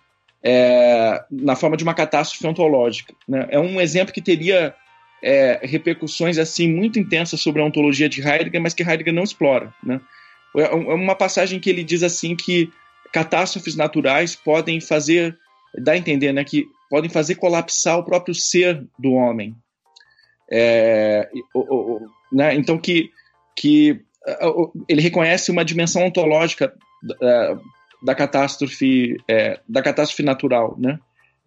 É, na forma de uma catástrofe ontológica. Né? É um exemplo que teria é, repercussões assim muito intensas sobre a ontologia de Heidegger, mas que Heidegger não explora. Né? É, é uma passagem que ele diz assim que catástrofes naturais podem fazer, dá a entender, né, que podem fazer colapsar o próprio ser do homem. É, o, o, né, então que, que ele reconhece uma dimensão ontológica da, da catástrofe é, da catástrofe natural, né?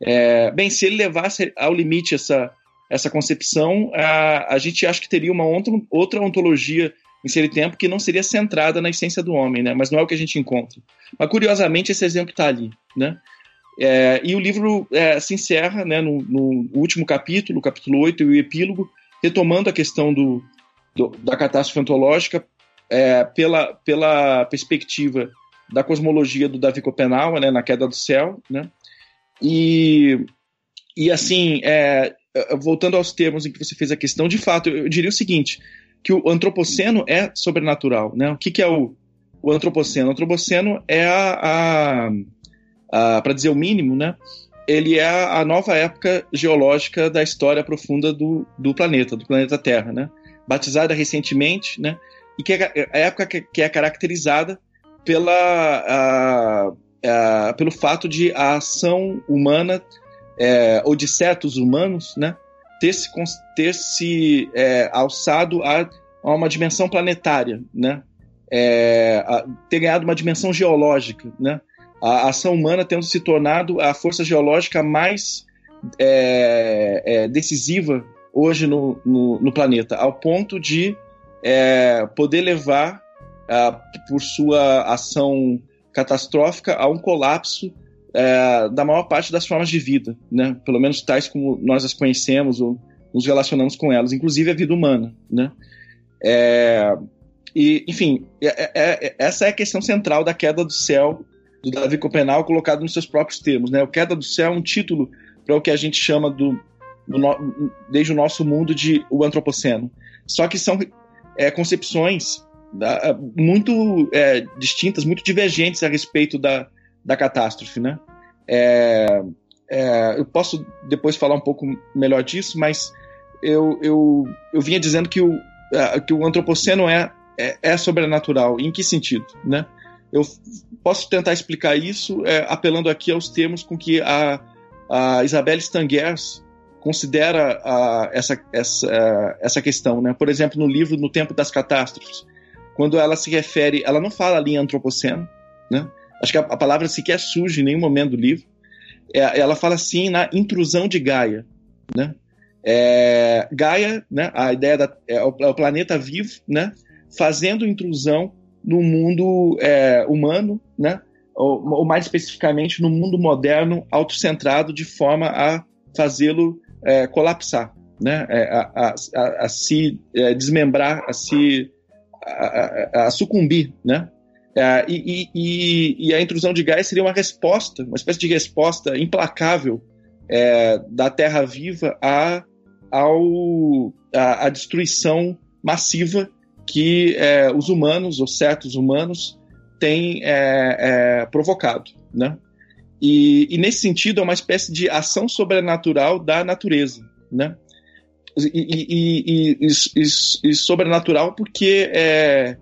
É, bem, se ele levasse ao limite essa essa concepção, a, a gente acha que teria uma outra, outra ontologia em tempo que não seria centrada na essência do homem, né? Mas não é o que a gente encontra. Mas curiosamente esse exemplo está ali, né? É, e o livro é, se encerra né, no, no, último capítulo, capítulo 8 e o epílogo, retomando a questão do, do, da catástrofe ontológica é, pela, pela perspectiva da cosmologia do Davi Copenau, né, na queda do céu, né? E, e assim, é, voltando aos termos em que você fez a questão, de fato, eu diria o seguinte, que o antropoceno é sobrenatural, né? O que, que é o, o antropoceno? O antropoceno é a, a, a para dizer o mínimo, né? Ele é a nova época geológica da história profunda do, do planeta, do planeta Terra, né? Batizada recentemente, né? E que é a época que, que é caracterizada pela, pelo fato de a ação humana é, ou de certos humanos, né, ter se, ter se é, alçado a, a, uma dimensão planetária, né, é, a, ter ganhado uma dimensão geológica, né, a ação humana tendo se tornado a força geológica mais é, é, decisiva hoje no, no, no, planeta, ao ponto de é, poder levar por sua ação catastrófica a um colapso é, da maior parte das formas de vida, né? Pelo menos tais como nós as conhecemos ou nos relacionamos com elas, inclusive a vida humana, né? É, e, enfim, é, essa é a questão central da queda do céu do Davi Copenau colocado nos seus próprios termos, né? O queda do céu é um título para o que a gente chama do, do no, desde o nosso mundo de o antropoceno. Só que são é, concepções da, muito é, distintas, muito divergentes a respeito da, da catástrofe, né? É, é, eu posso depois falar um pouco melhor disso, mas eu, eu, eu vinha dizendo que o, é, que o antropoceno é, é, é, sobrenatural. Em que sentido, né? Eu posso tentar explicar isso é, apelando aqui aos termos com que a, a Isabelle Stangers considera a, essa, essa, essa questão, né? Por exemplo, no livro No Tempo das Catástrofes, quando ela se refere, ela não fala ali em antropoceno, né? Acho que a, a palavra sequer surge em nenhum momento do livro. É, ela fala assim na intrusão de Gaia, né? É, Gaia, né? A ideia da, é o, é o planeta vivo, né? Fazendo intrusão no mundo é, humano, né? Ou, ou, mais especificamente no mundo moderno autocentrado de forma a fazê-lo é, colapsar, né? É, a, a, a, a, se é, desmembrar, a se a, sucumbir, né? É, e, e, e, a intrusão de gás seria uma resposta, uma espécie de resposta implacável é, da Terra viva à, ao, à, à destruição massiva que é, os humanos, ou certos humanos, têm é, é, provocado. Né? E, e, nesse sentido, é uma espécie de ação sobrenatural da natureza. Né? E, e sobrenatural porque é,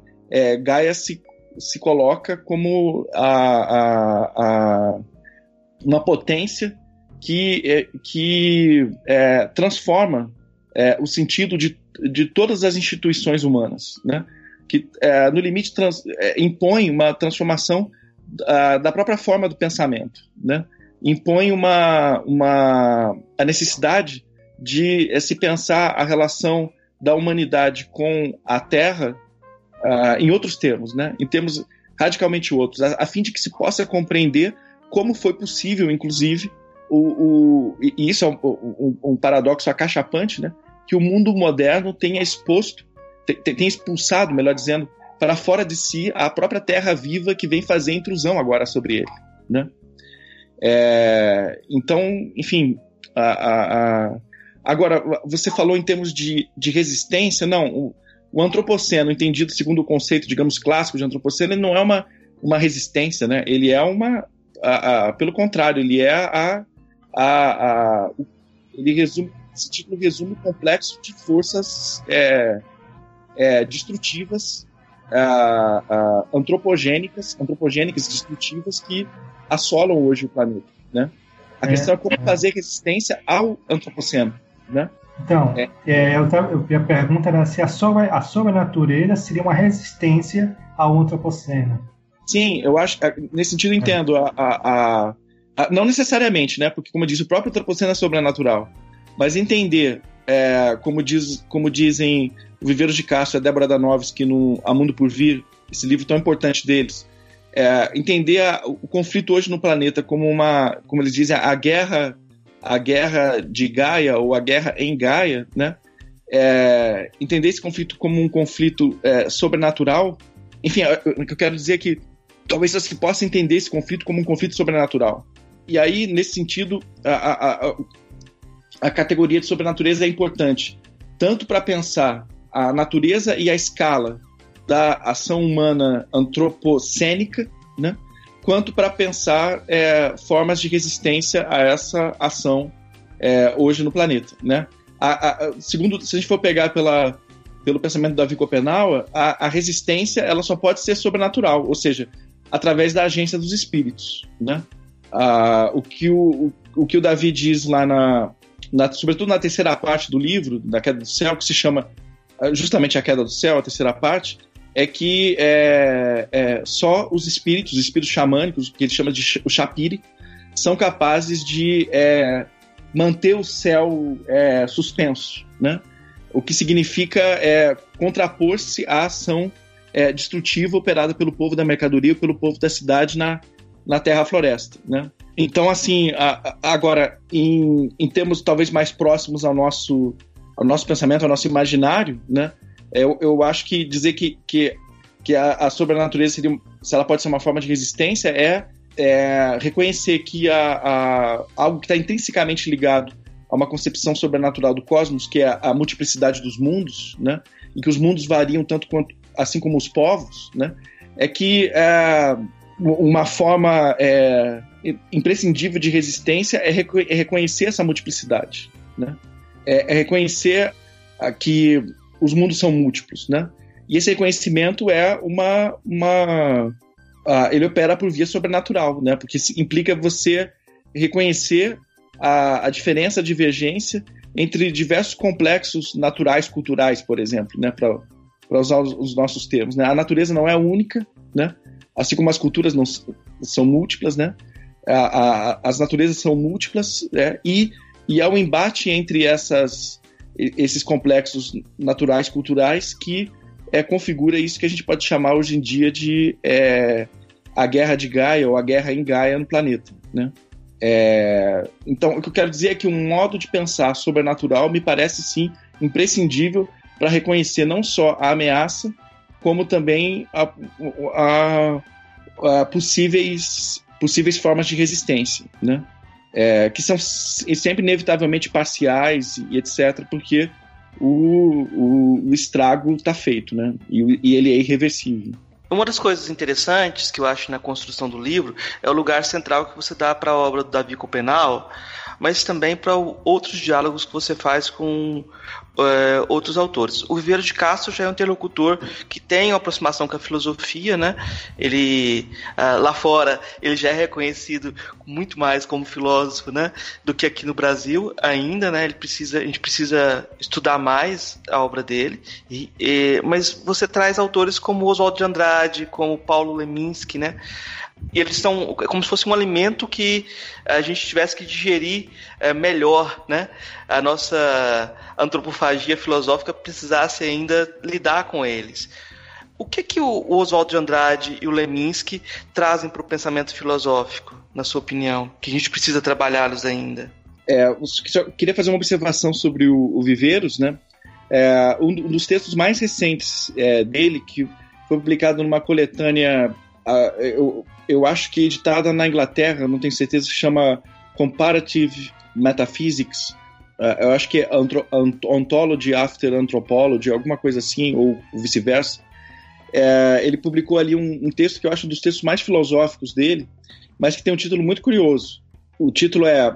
Gaia se se coloca como a, a, a uma potência que, é, que é, transforma é, o sentido de, de todas as instituições humanas, né? que é, no limite trans, é, impõe uma transformação da, da própria forma do pensamento, né? impõe uma, uma, a necessidade de é, se pensar a relação da humanidade com a Terra uh, em outros termos, né? em termos radicalmente outros, a, a, fim de que se possa compreender como foi possível, inclusive, o, o e isso é um, um, um, paradoxo acachapante, né? Que o mundo moderno tenha exposto, tenha expulsado, melhor dizendo, para fora de si a própria terra viva que vem fazer intrusão agora sobre ele. Né? É, então, enfim, a, a, a, agora você falou em termos de, de resistência, não, o, o antropoceno, entendido segundo o conceito, digamos, clássico de antropoceno, ele não é uma, uma resistência, né? Ele é uma. Pelo contrário, ele é a, a ele resume. Esse título resume o complexo de forças é, é, destrutivas, antropogênicas, antropogênicas destrutivas que assolam hoje o planeta, né? A é, questão é como fazer resistência ao antropoceno, né? Então, é. É, eu, eu, a pergunta era se a, sobre, a sobrenatureza seria uma resistência ao antropoceno. Sim, eu acho. É, nesse sentido, eu entendo. A, a, a, não necessariamente, né? Porque, como diz, o próprio antropoceno é sobrenatural. Mas entender, é, como, diz, como dizem o Viveiros de Castro e a Débora Danovski no A Mundo por Vir, esse livro tão importante deles, é, entender o conflito hoje no planeta como uma, como eles dizem, a guerra a guerra de Gaia ou a guerra em Gaia, né? é, entender esse conflito como um conflito é, sobrenatural, enfim, o que eu quero dizer é que talvez você possa entender esse conflito como um conflito sobrenatural. E aí, nesse sentido, a, a, a, categoria de sobrenatureza é importante, tanto para pensar a natureza e a escala da ação humana antropocênica, né? quanto para pensar é, formas de resistência a essa ação é, hoje no planeta. Né? A, a, segundo, se a gente for pegar pela, pelo pensamento da Davi Copenau, a, a, resistência ela só pode ser sobrenatural, ou seja, através da agência dos espíritos. Né? o, que o, o, o, que o Davi diz lá na, na, sobretudo na terceira parte do livro, da Queda do Céu, que se chama justamente a Queda do Céu, a terceira parte, é que é, é, só os espíritos, os espíritos xamânicos, que ele chama de o Shapiri, são capazes de é, manter o céu suspenso, né? O que significa contrapor-se à ação destrutiva operada pelo povo da mercadoria, pelo povo da cidade na, na terra-floresta, né? Então, assim, a, a, agora, em, em termos talvez mais próximos ao nosso, ao nosso pensamento, ao nosso imaginário, né? Eu, eu acho que dizer que, que, que a, a sobrenatureza seria, se ela pode ser uma forma de resistência, é, é reconhecer que a, a, algo que está intrinsecamente ligado a uma concepção sobrenatural do cosmos, que é a multiplicidade dos mundos, né? E que os mundos variam tanto quanto, assim como os povos, né? É que é, uma forma é, imprescindível de resistência é, reco é, reconhecer essa multiplicidade, né? É, é reconhecer que os mundos são múltiplos, né? E esse reconhecimento é uma, uma uh, ele opera por via sobrenatural, né? Porque implica você reconhecer a, a diferença, a divergência entre diversos complexos naturais, culturais, por exemplo, né? Para usar os, os, nossos termos, né? A natureza não é única, né? Assim como as culturas não são múltiplas, né? A, a, as naturezas são múltiplas, né? E e há um embate entre essas esses complexos naturais, culturais, que é, configura isso que a gente pode chamar hoje em dia de é, a guerra de Gaia ou a guerra em Gaia no planeta. Né? É, então, o que eu quero dizer é que um modo de pensar sobrenatural me parece sim imprescindível para reconhecer não só a ameaça, como também a, a, a possíveis, possíveis formas de resistência. Né? é, que são sempre inevitavelmente parciais e etc., porque o, o, o estrago está feito, né? E, e, ele é irreversível. Uma das coisas interessantes que eu acho na construção do livro é o lugar central que você dá para a obra do Davi Copenal, mas também para outros diálogos que você faz com uh, outros autores. O Viveiro de Castro já é um interlocutor que tem uma aproximação com a filosofia, né? Ele uh, lá fora ele já é reconhecido muito mais como filósofo, né? Do que aqui no Brasil ainda, né? Ele precisa, a gente precisa estudar mais a obra dele. E, e, mas você traz autores como Oswaldo de Andrade, como Paulo Leminski, né? E eles são é como se fosse um alimento que a gente tivesse que digerir é, melhor, né? A nossa antropofagia filosófica precisasse ainda lidar com eles. O que que o Oswaldo de Andrade e o Leminski trazem para o pensamento filosófico, na sua opinião, que a gente precisa trabalhá-los ainda? É, eu queria fazer uma observação sobre o, o Viveiros, né? É, um, dos textos mais recentes é, dele, que foi publicado numa coletânea uh, eu, eu acho que editada na Inglaterra, não tenho certeza, se chama Comparative Metaphysics. Uh, eu acho que é Ontology After Anthropology, alguma coisa assim, ou vice-versa. É, ele publicou ali um, um, texto que eu acho um dos textos mais filosóficos dele, mas que tem um título muito curioso. O título é,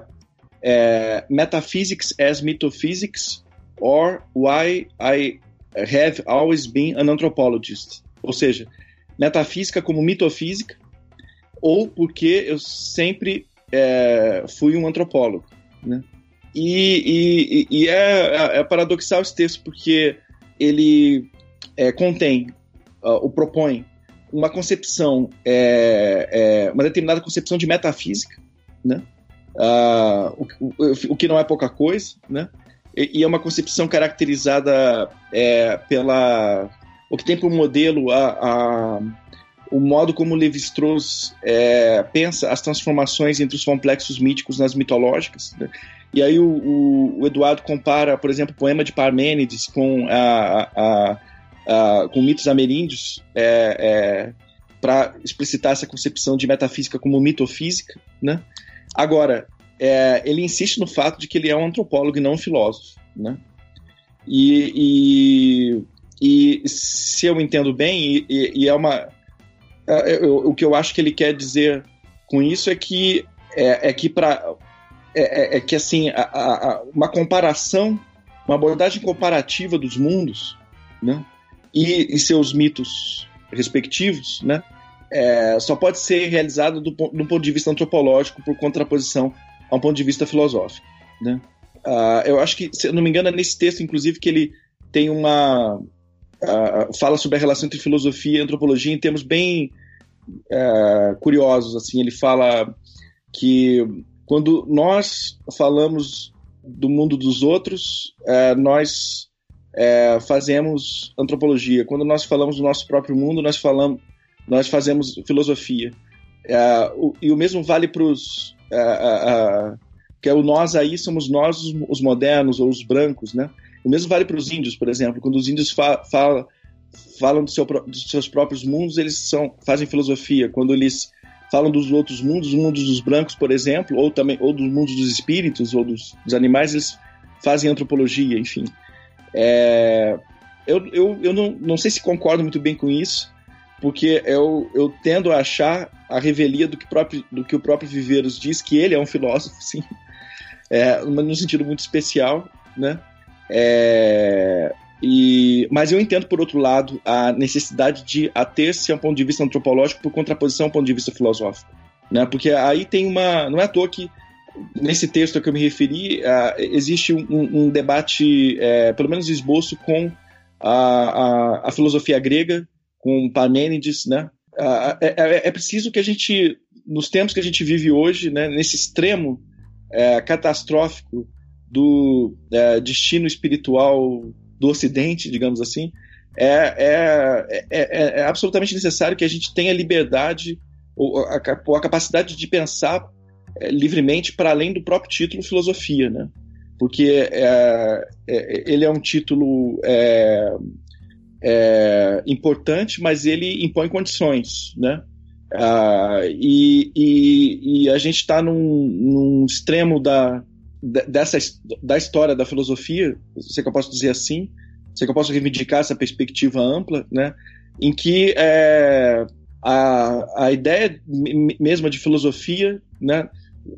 é Metaphysics as Metaphysics or Why I Have Always Been an Anthropologist. Ou seja, metafísica como mitofísica, ou porque eu sempre é, fui um antropólogo. Né? E, e, e é, é, paradoxal esse texto, porque ele é, contém, uh, ou propõe, uma concepção, é, é, uma determinada concepção de metafísica, né? Uh, o, o, o, que não é pouca coisa, né? E, e é uma concepção caracterizada é, pela o que tem como modelo a, a o modo como Levi-Strauss é, pensa as transformações entre os complexos míticos nas mitológicas. Né? E aí o, o, o, Eduardo compara, por exemplo, o poema de Parmênides com, a, a, a, com mitos ameríndios é, é, para explicitar essa concepção de metafísica como mitofísica. Né? Agora, ele insiste no fato de que ele é um antropólogo e não um filósofo. Né? E, e, e se eu entendo bem, e, e é uma é, é, o que eu acho que ele quer dizer com isso é que é, é que para é, é, é, que assim a, a, uma comparação, uma abordagem comparativa dos mundos, né, e, e seus mitos respectivos, né, é, só pode ser realizada do, do ponto de vista antropológico por contraposição a um ponto de vista filosófico, né. Uh, eu acho que, se eu não me engano, é nesse texto, inclusive, que ele tem uma uh, fala sobre a relação entre filosofia e antropologia em termos bem uh, curiosos. Assim, ele fala que quando nós falamos do mundo dos outros, uh, nós fazemos antropologia. Quando nós falamos do nosso próprio mundo, nós falamos, nós fazemos filosofia. O, e o mesmo vale para os que é o nós aí somos nós os modernos ou os brancos, né? O mesmo vale para os índios, por exemplo. Quando os índios fa fala, falam do seu, dos seus próprios mundos, eles são, fazem filosofia. Quando eles falam dos outros mundos, os mundos dos brancos, por exemplo, ou também ou dos mundos dos espíritos ou dos, dos animais, eles fazem antropologia, enfim. É, eu eu, eu não, não sei se concordo muito bem com isso, porque eu, eu tendo a achar a revelia do que, próprio, do que o próprio Viveiros diz, que ele é um filósofo, sim, é, num sentido muito especial, né? É, e, mas eu entendo, por outro lado, a necessidade de ater-se a um ponto de vista antropológico por contraposição a um ponto de vista filosófico. Né? Porque aí tem uma. Não é à toa que, nesse texto a que eu me referi, uh, existe um, um debate, é, pelo menos esboço, com a, a, a, filosofia grega, com Parmênides. Né? Uh, é, é, preciso que a gente, nos tempos que a gente vive hoje, né, nesse extremo é, catastrófico do é, destino espiritual do Ocidente, digamos assim, é, é, é, é, absolutamente necessário que a gente tenha liberdade ou a, a capacidade de pensar livremente para além do próprio título filosofia, né? Porque ele é um título importante, mas ele impõe condições, né? Uh, e, e, e, a gente está num, num, extremo da, dessa, da história da filosofia, sei que eu posso dizer assim, sei que eu posso reivindicar essa perspectiva ampla, né, em que é, a, a ideia mesma de filosofia, né,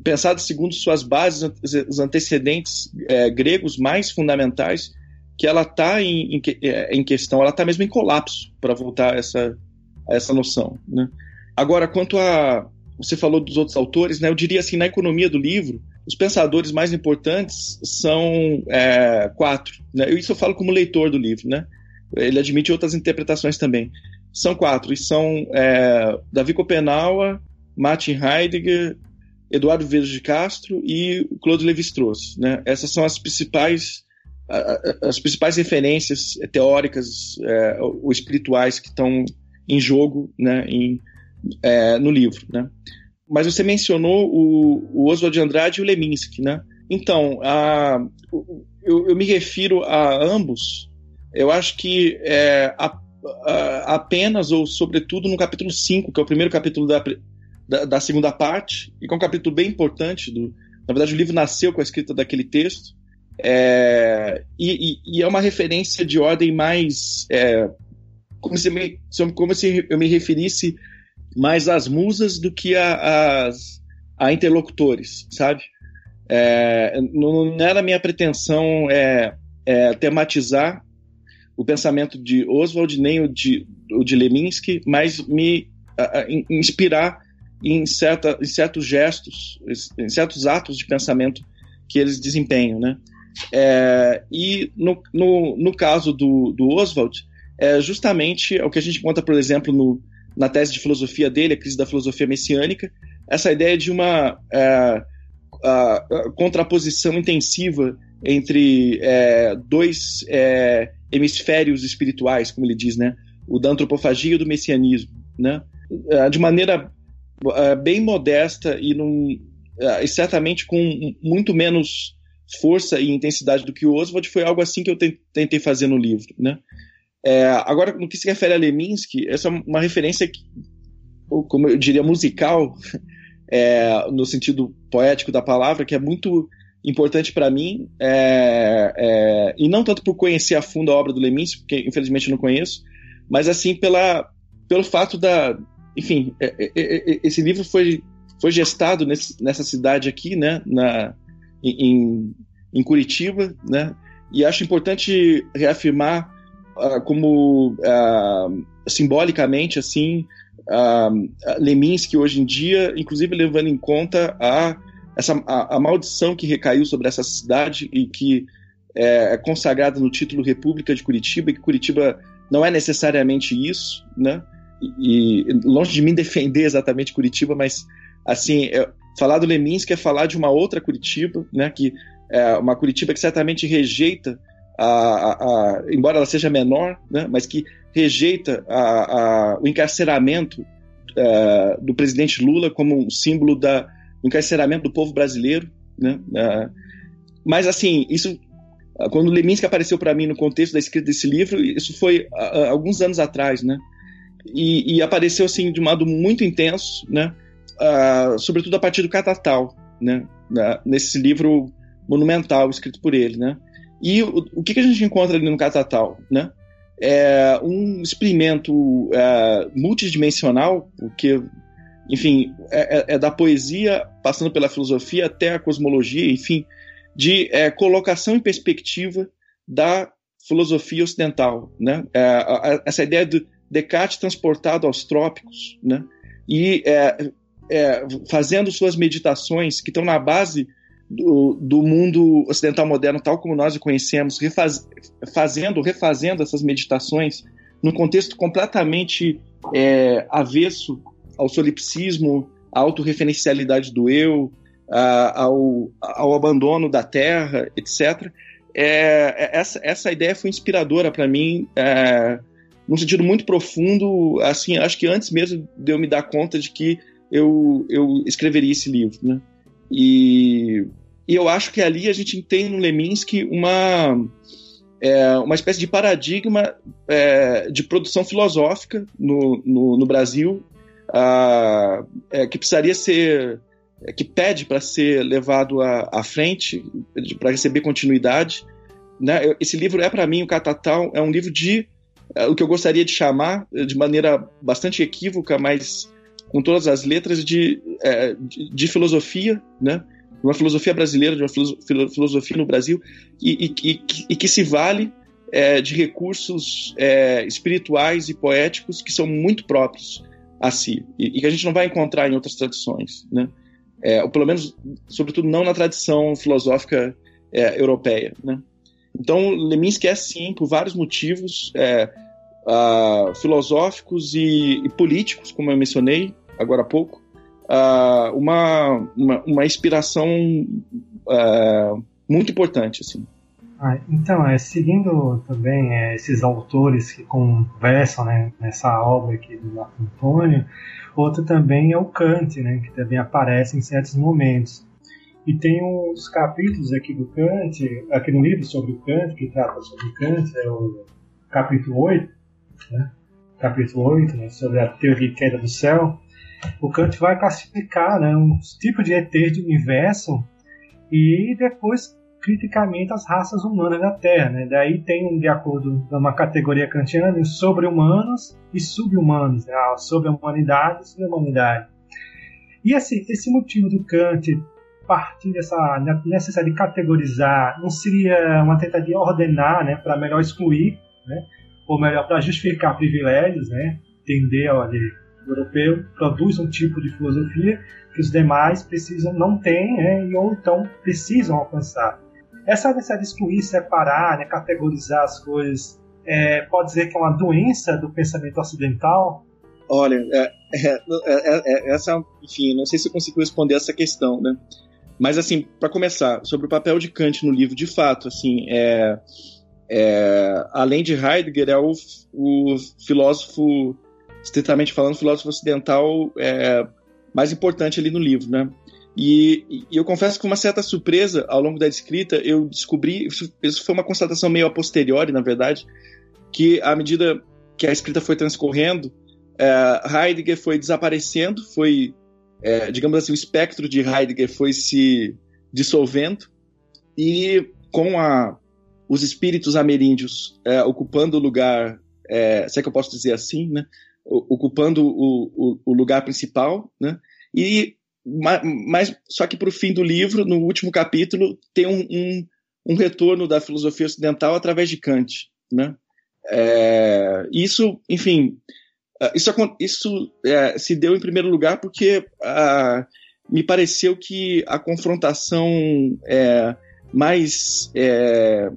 pensada segundo suas bases, os antecedentes é, gregos mais fundamentais, que ela está em, em, é, em, questão, ela está mesmo em colapso, para voltar a essa, a essa noção. Né? Agora, quanto a. Você falou dos outros autores, né? Eu diria assim, na economia do livro, os pensadores mais importantes são é, quatro. Né? Isso eu falo como leitor do livro, né? Ele admite outras interpretações também. São quatro, e são é, Davi Copenaua, Martin Heidegger, Eduardo Veiros de Castro e Claude Lévi-Strauss. Né? Essas são as principais as principais referências teóricas é, ou espirituais que estão em jogo né, em, é, no livro, né? Mas você mencionou o, o Oswald de Andrade e o Leminski, né? Então, a, eu, eu, me refiro a ambos, eu acho que é, a, a, apenas ou sobretudo no capítulo 5, que é o primeiro capítulo da, da, da, segunda parte, e que é um capítulo bem importante. Do, na verdade, o livro nasceu com a escrita daquele texto, é, e, e, e, é uma referência de ordem mais. É, como, se me, como se eu me referisse mais às musas do que a, as, a interlocutores, sabe? É, não, não, era minha pretensão é, é, tematizar o pensamento de Oswald nem o de, o de Leminski, mas me a, a, inspirar em, certa, em certos gestos, em certos atos de pensamento que eles desempenham, né? É, e no, no, no, caso do, do Oswald, é justamente o que a gente conta, por exemplo, no, na tese de filosofia dele, a crise da filosofia messiânica, essa ideia de uma é, a, a contraposição intensiva entre é, dois é, hemisférios espirituais, como ele diz, né? O da antropofagia e o do messianismo, né? uh, de maneira uh, bem modesta e, num, e certamente com muito menos força e intensidade do que o Oswald, foi algo assim que eu tentei fazer no livro, né? É, agora, no que se refere a Leminski, essa é uma referência, que, como eu diria, musical, é, no sentido poético da palavra, que é muito importante para mim, é, é, e não tanto por conhecer a fundo a obra do Leminski, porque infelizmente eu não conheço, mas assim pela, pelo fato da. Enfim, é, é, esse livro foi, foi gestado nesse, nessa cidade aqui, né, na, em, em Curitiba, né, e acho importante reafirmar uh, como uh, simbolicamente assim uh, Leminski hoje em dia, inclusive levando em conta a essa a, a, maldição que recaiu sobre essa cidade e que é, é consagrada no título República de Curitiba, e que Curitiba não é necessariamente isso, né? E, e longe de mim defender exatamente Curitiba, mas assim, é, falar do Leminski é falar de uma outra Curitiba, né? Que é uma Curitiba que certamente rejeita a, a, a, embora ela seja menor, né, mas que rejeita o encarceramento uh, do presidente Lula como um símbolo da, do encarceramento do povo brasileiro. Né, uh, mas, assim, isso, quando Leminski apareceu para mim no contexto da escrita desse livro, isso foi uh, alguns anos atrás, né, e, e, apareceu, assim, de um modo muito intenso, né, sobretudo a partir do Catatal, né, nesse livro monumental escrito por ele, né. E o, o que, que a gente encontra ali no Catatal, né? É um experimento é, multidimensional, porque, enfim, é, é, é, da poesia, passando pela filosofia até a cosmologia, enfim, de é, colocação em perspectiva da filosofia ocidental, né? É, a, a, essa ideia de Descartes transportado aos trópicos, né? E fazendo suas meditações que estão na base do, do, mundo ocidental moderno tal como nós o conhecemos, refaz, fazendo, refazendo essas meditações num contexto completamente é, avesso ao solipsismo, à autorreferencialidade do eu, a, ao, ao, abandono da terra, etc. É, é, essa, essa ideia foi inspiradora para mim, é, num sentido muito profundo. Assim, acho que antes mesmo de eu me dar conta de que eu, eu escreveria esse livro, né? E e eu acho que ali a gente tem no Leminski uma, é, uma espécie de paradigma é, de produção filosófica no, no, no Brasil uh, é, que precisaria ser é, que pede para ser levado à, à frente para receber continuidade né? esse livro é para mim o Catatal é um livro de é, o que eu gostaria de chamar de maneira bastante equívoca mas com todas as letras de, é, de, de filosofia né uma filosofia brasileira, de uma filosofia no Brasil, e, e, e, e que se vale é, de recursos é, espirituais e poéticos que são muito próprios a si, e, que a gente não vai encontrar em outras tradições, né? É, ou pelo menos, sobretudo, não na tradição filosófica é, europeia, né? Então, Leminski é, sim, por vários motivos uh, filosóficos e, e políticos, como eu mencionei agora há pouco, uh, uma, uma, uma, inspiração uh, muito importante, assim. Ah, então, é, seguindo também é, esses autores que conversam né, nessa obra aqui do Marco Antônio, outro também é o Kant, né, que também aparece em certos momentos. E tem uns capítulos aqui do Kant, aqui no livro sobre o Kant, que trata sobre o Kant, é o capítulo 8, né, capítulo 8, né, sobre a teoria de queda do céu, o Kant vai classificar né, um tipo de ET de universo e depois criticamente as raças humanas da Terra. Né? Daí tem, de acordo com uma categoria kantiana, sobre-humanos e sub-humanos, né? sobre a humanidade e sobre-humanidade. E esse, esse motivo do Kant partir dessa necessidade de categorizar não seria uma tentativa de ordenar né, para melhor excluir, né? ou melhor, para justificar privilégios, né? entender, olha, europeu produz um tipo de filosofia que os demais precisam não têm, né, e ou então precisam alcançar. Essa necessidade de excluir, separar, né, categorizar as coisas, é, pode dizer que é uma doença do pensamento ocidental? Olha, é, é, é, é essa, enfim, não sei se eu consigo responder essa questão, né? Mas assim, para começar, sobre o papel de Kant no livro, de fato, assim, é, é, além de Heidegger, é o, o filósofo estritamente falando, filósofo ocidental é, mais importante ali no livro, né? E, e, eu confesso que com uma certa surpresa ao longo da escrita eu descobri, isso, isso foi uma constatação meio a posteriori, na verdade, que à medida que a escrita foi transcorrendo, é, Heidegger foi desaparecendo, foi, é, digamos assim, o espectro de Heidegger foi se dissolvendo e com a, os espíritos ameríndios é, ocupando o lugar, é, se é que eu posso dizer assim, né? Ocupando o, o, o lugar principal, né? E mas só que para o fim do livro, no último capítulo, tem um, um, um, retorno da filosofia ocidental através de Kant, né? É, isso, enfim, é, isso, isso é, se deu em primeiro lugar porque ah, me pareceu que a confrontação é, mais é,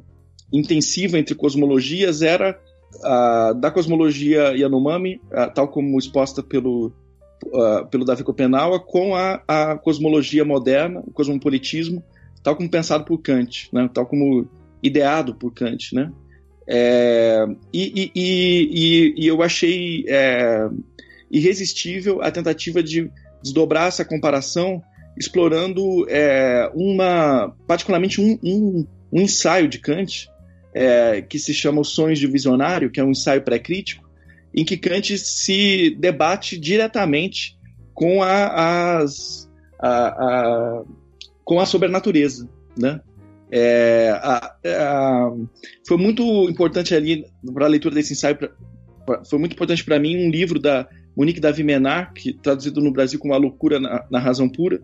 intensiva entre cosmologias era a, da cosmologia Yanomami, a, tal como exposta pelo, a, pelo Davi Copenaua, com a, a cosmologia moderna, o cosmopolitismo, tal como pensado por Kant, né, tal como ideado por Kant. Né? É, e, e, e, e, eu achei é, irresistível a tentativa de desdobrar essa comparação explorando é, uma, particularmente um, um, um ensaio de Kant é, que se chama Os Sonhos de Visionário, que é um ensaio pré-crítico, em que Kant se debate diretamente com a, as, a, a, com a sobrenatureza, né? É, a, a, foi muito importante ali para a leitura desse ensaio, pra, pra, foi muito importante para mim um livro da Monique Davi Menard, que traduzido no Brasil como A Loucura na, na Razão Pura,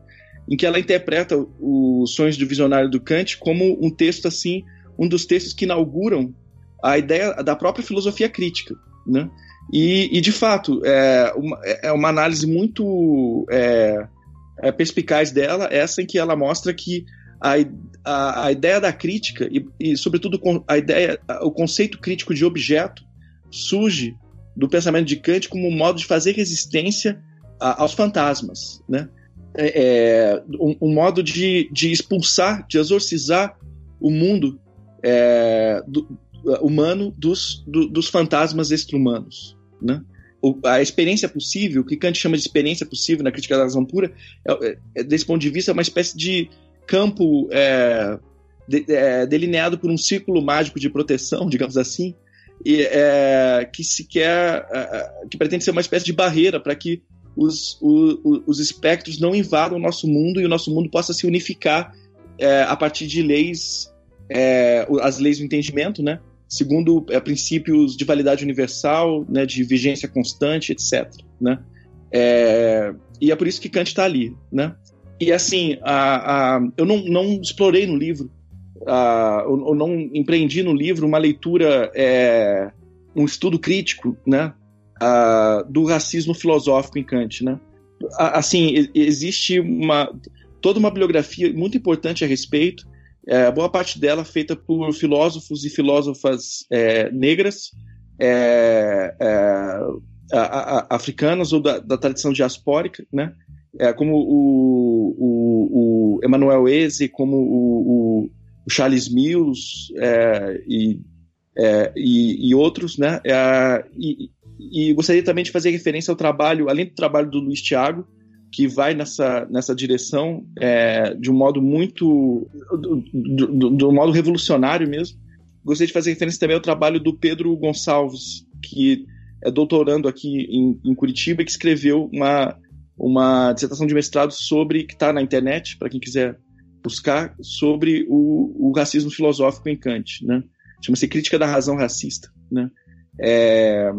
em que ela interpreta os sonhos do visionário do Kant como um texto assim um dos textos que inauguram a ideia da própria filosofia crítica, né? E, e de fato é uma, é uma análise muito é, é perspicaz dela, essa em que ela mostra que a, a, a ideia da crítica e, e, sobretudo, a ideia, o conceito crítico de objeto surge do pensamento de Kant como um modo de fazer resistência a, aos fantasmas, né? É, é um, um, modo de, de expulsar, de exorcizar o mundo é, do, humano dos, do, dos fantasmas extra-humanos. Né? a experiência possível, o que Kant chama de experiência possível na crítica da razão pura, é, é, desse ponto de vista, é uma espécie de campo é, de, é, delineado por um círculo mágico de proteção, digamos assim, e, é, que se quer, é, que pretende ser uma espécie de barreira para que os, o, os espectros não invadam o nosso mundo e o nosso mundo possa se unificar a partir de leis é, as leis do entendimento, né? Segundo é, princípios de validade universal, né, de vigência constante, etc. Né? É, e é por isso que Kant está ali, né? E assim, a, a, eu não, não explorei no livro, a, eu, eu, não empreendi no livro uma leitura, é, um estudo crítico, né, a, do racismo filosófico em Kant, né? assim, existe uma toda uma bibliografia muito importante a respeito é, boa parte dela feita por filósofos e filósofas é, negras, é, é a, a, africanas ou da, da, tradição diaspórica, né? É, como o, o, o Emmanuel Eze, como o, o, Charles Mills é, e, e, e, outros, né? E, e gostaria também de fazer referência ao trabalho, além do trabalho do Luiz Tiago, que vai nessa, nessa direção é, de um modo muito. de um modo revolucionário mesmo. Gostaria de fazer referência também ao trabalho do Pedro Gonçalves, que é doutorando aqui em, em Curitiba que escreveu uma, uma dissertação de mestrado sobre, que está na internet, para quem quiser buscar, sobre o, o racismo filosófico em Kant. Né? Chama-se Crítica da Razão Racista. Né? É,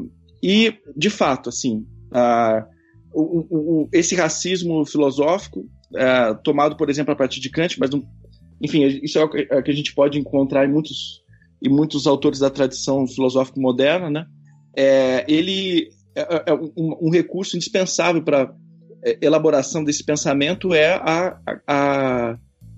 e, de fato, assim. A, o, o, esse racismo filosófico, é, tomado, por exemplo, a partir de Kant, mas, não, enfim, isso é o que, é a gente pode encontrar em muitos, em muitos autores da tradição filosófica moderna, né? É, ele é, é, é um, um, recurso indispensável para é, elaboração desse pensamento é a, a,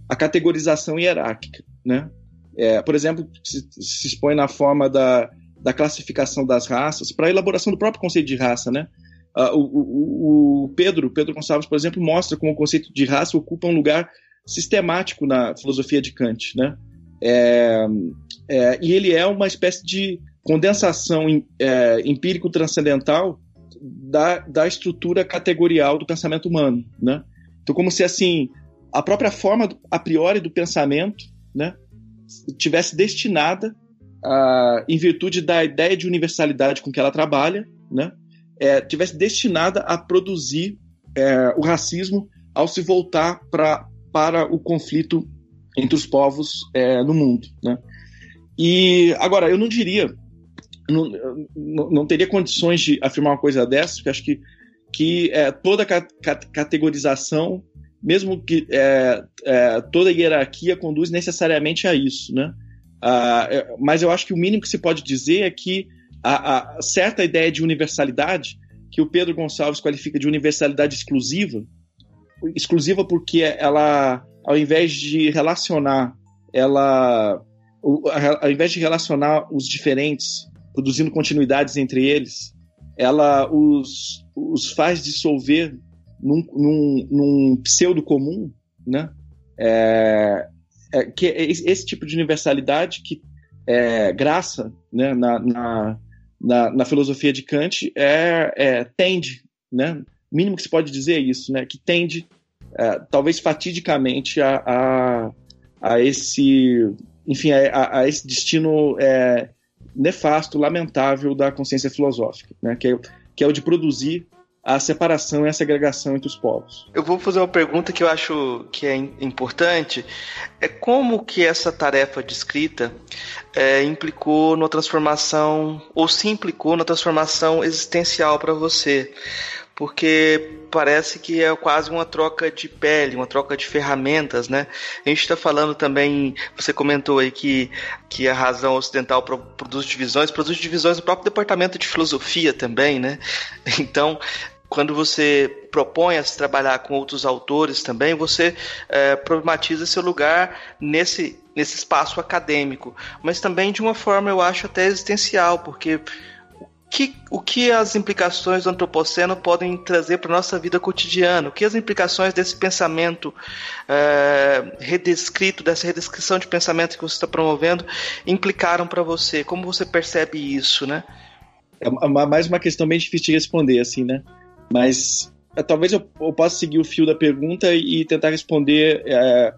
a categorização hierárquica, né? É, por exemplo, se, se expõe na forma da, da classificação das raças para a elaboração do próprio conceito de raça, né? Uh, o, o, Pedro, Pedro Gonçalves, por exemplo, mostra como o conceito de raça ocupa um lugar sistemático na filosofia de Kant, né? É, é, e ele é uma espécie de condensação é, empírico-transcendental da, da estrutura categorial do pensamento humano, né? Então, como se assim a própria forma a priori do pensamento, né, tivesse destinada a, em virtude da ideia de universalidade com que ela trabalha, né, é, tivesse destinada a produzir é, o racismo ao se voltar pra, para o conflito entre os povos é, no mundo, né? E agora eu não diria não, não, teria condições de afirmar uma coisa dessa, porque acho que, que é, toda categorização, mesmo que é, é, toda hierarquia conduz necessariamente a isso, né? Ah, é, mas eu acho que o mínimo que se pode dizer é que a, a, certa ideia de universalidade, que o Pedro Gonçalves qualifica de universalidade exclusiva, exclusiva porque ela, ao invés de relacionar, ela, ao invés de relacionar os diferentes produzindo continuidades entre eles, ela os, os faz dissolver num, num, num pseudo comum, né? É, é, que é esse tipo de universalidade que é, graça né, na, na, na, na, filosofia de Kant é, é, tende, né? Mínimo que se pode dizer é isso, né? Que tende, é, talvez fatidicamente, a, a, a esse, enfim, a, a esse destino é, nefasto, lamentável da consciência filosófica, né? que, é, que é o de produzir a separação e a segregação entre os povos. Eu vou fazer uma pergunta que eu acho que é importante. É como que essa tarefa de escrita é, implicou na transformação, ou se implicou na transformação existencial para você? porque parece que é quase uma troca de pele, uma troca de ferramentas, né? A gente está falando também, você comentou aí que, que a razão ocidental produz divisões, produz divisões no próprio departamento de filosofia também, né? Então, quando você propõe a se trabalhar com outros autores também, você é, problematiza seu lugar nesse, nesse espaço acadêmico, mas também de uma forma, eu acho, até existencial, porque que, o que as implicações do antropoceno podem trazer para a nossa vida cotidiana? O que as implicações desse pensamento é, redescrito, dessa redescrição de pensamento que você está promovendo, implicaram para você? Como você percebe isso, né? É mais uma questão bem difícil de responder, assim, né? Mas é, talvez eu, eu possa seguir o fio da pergunta e tentar responder é,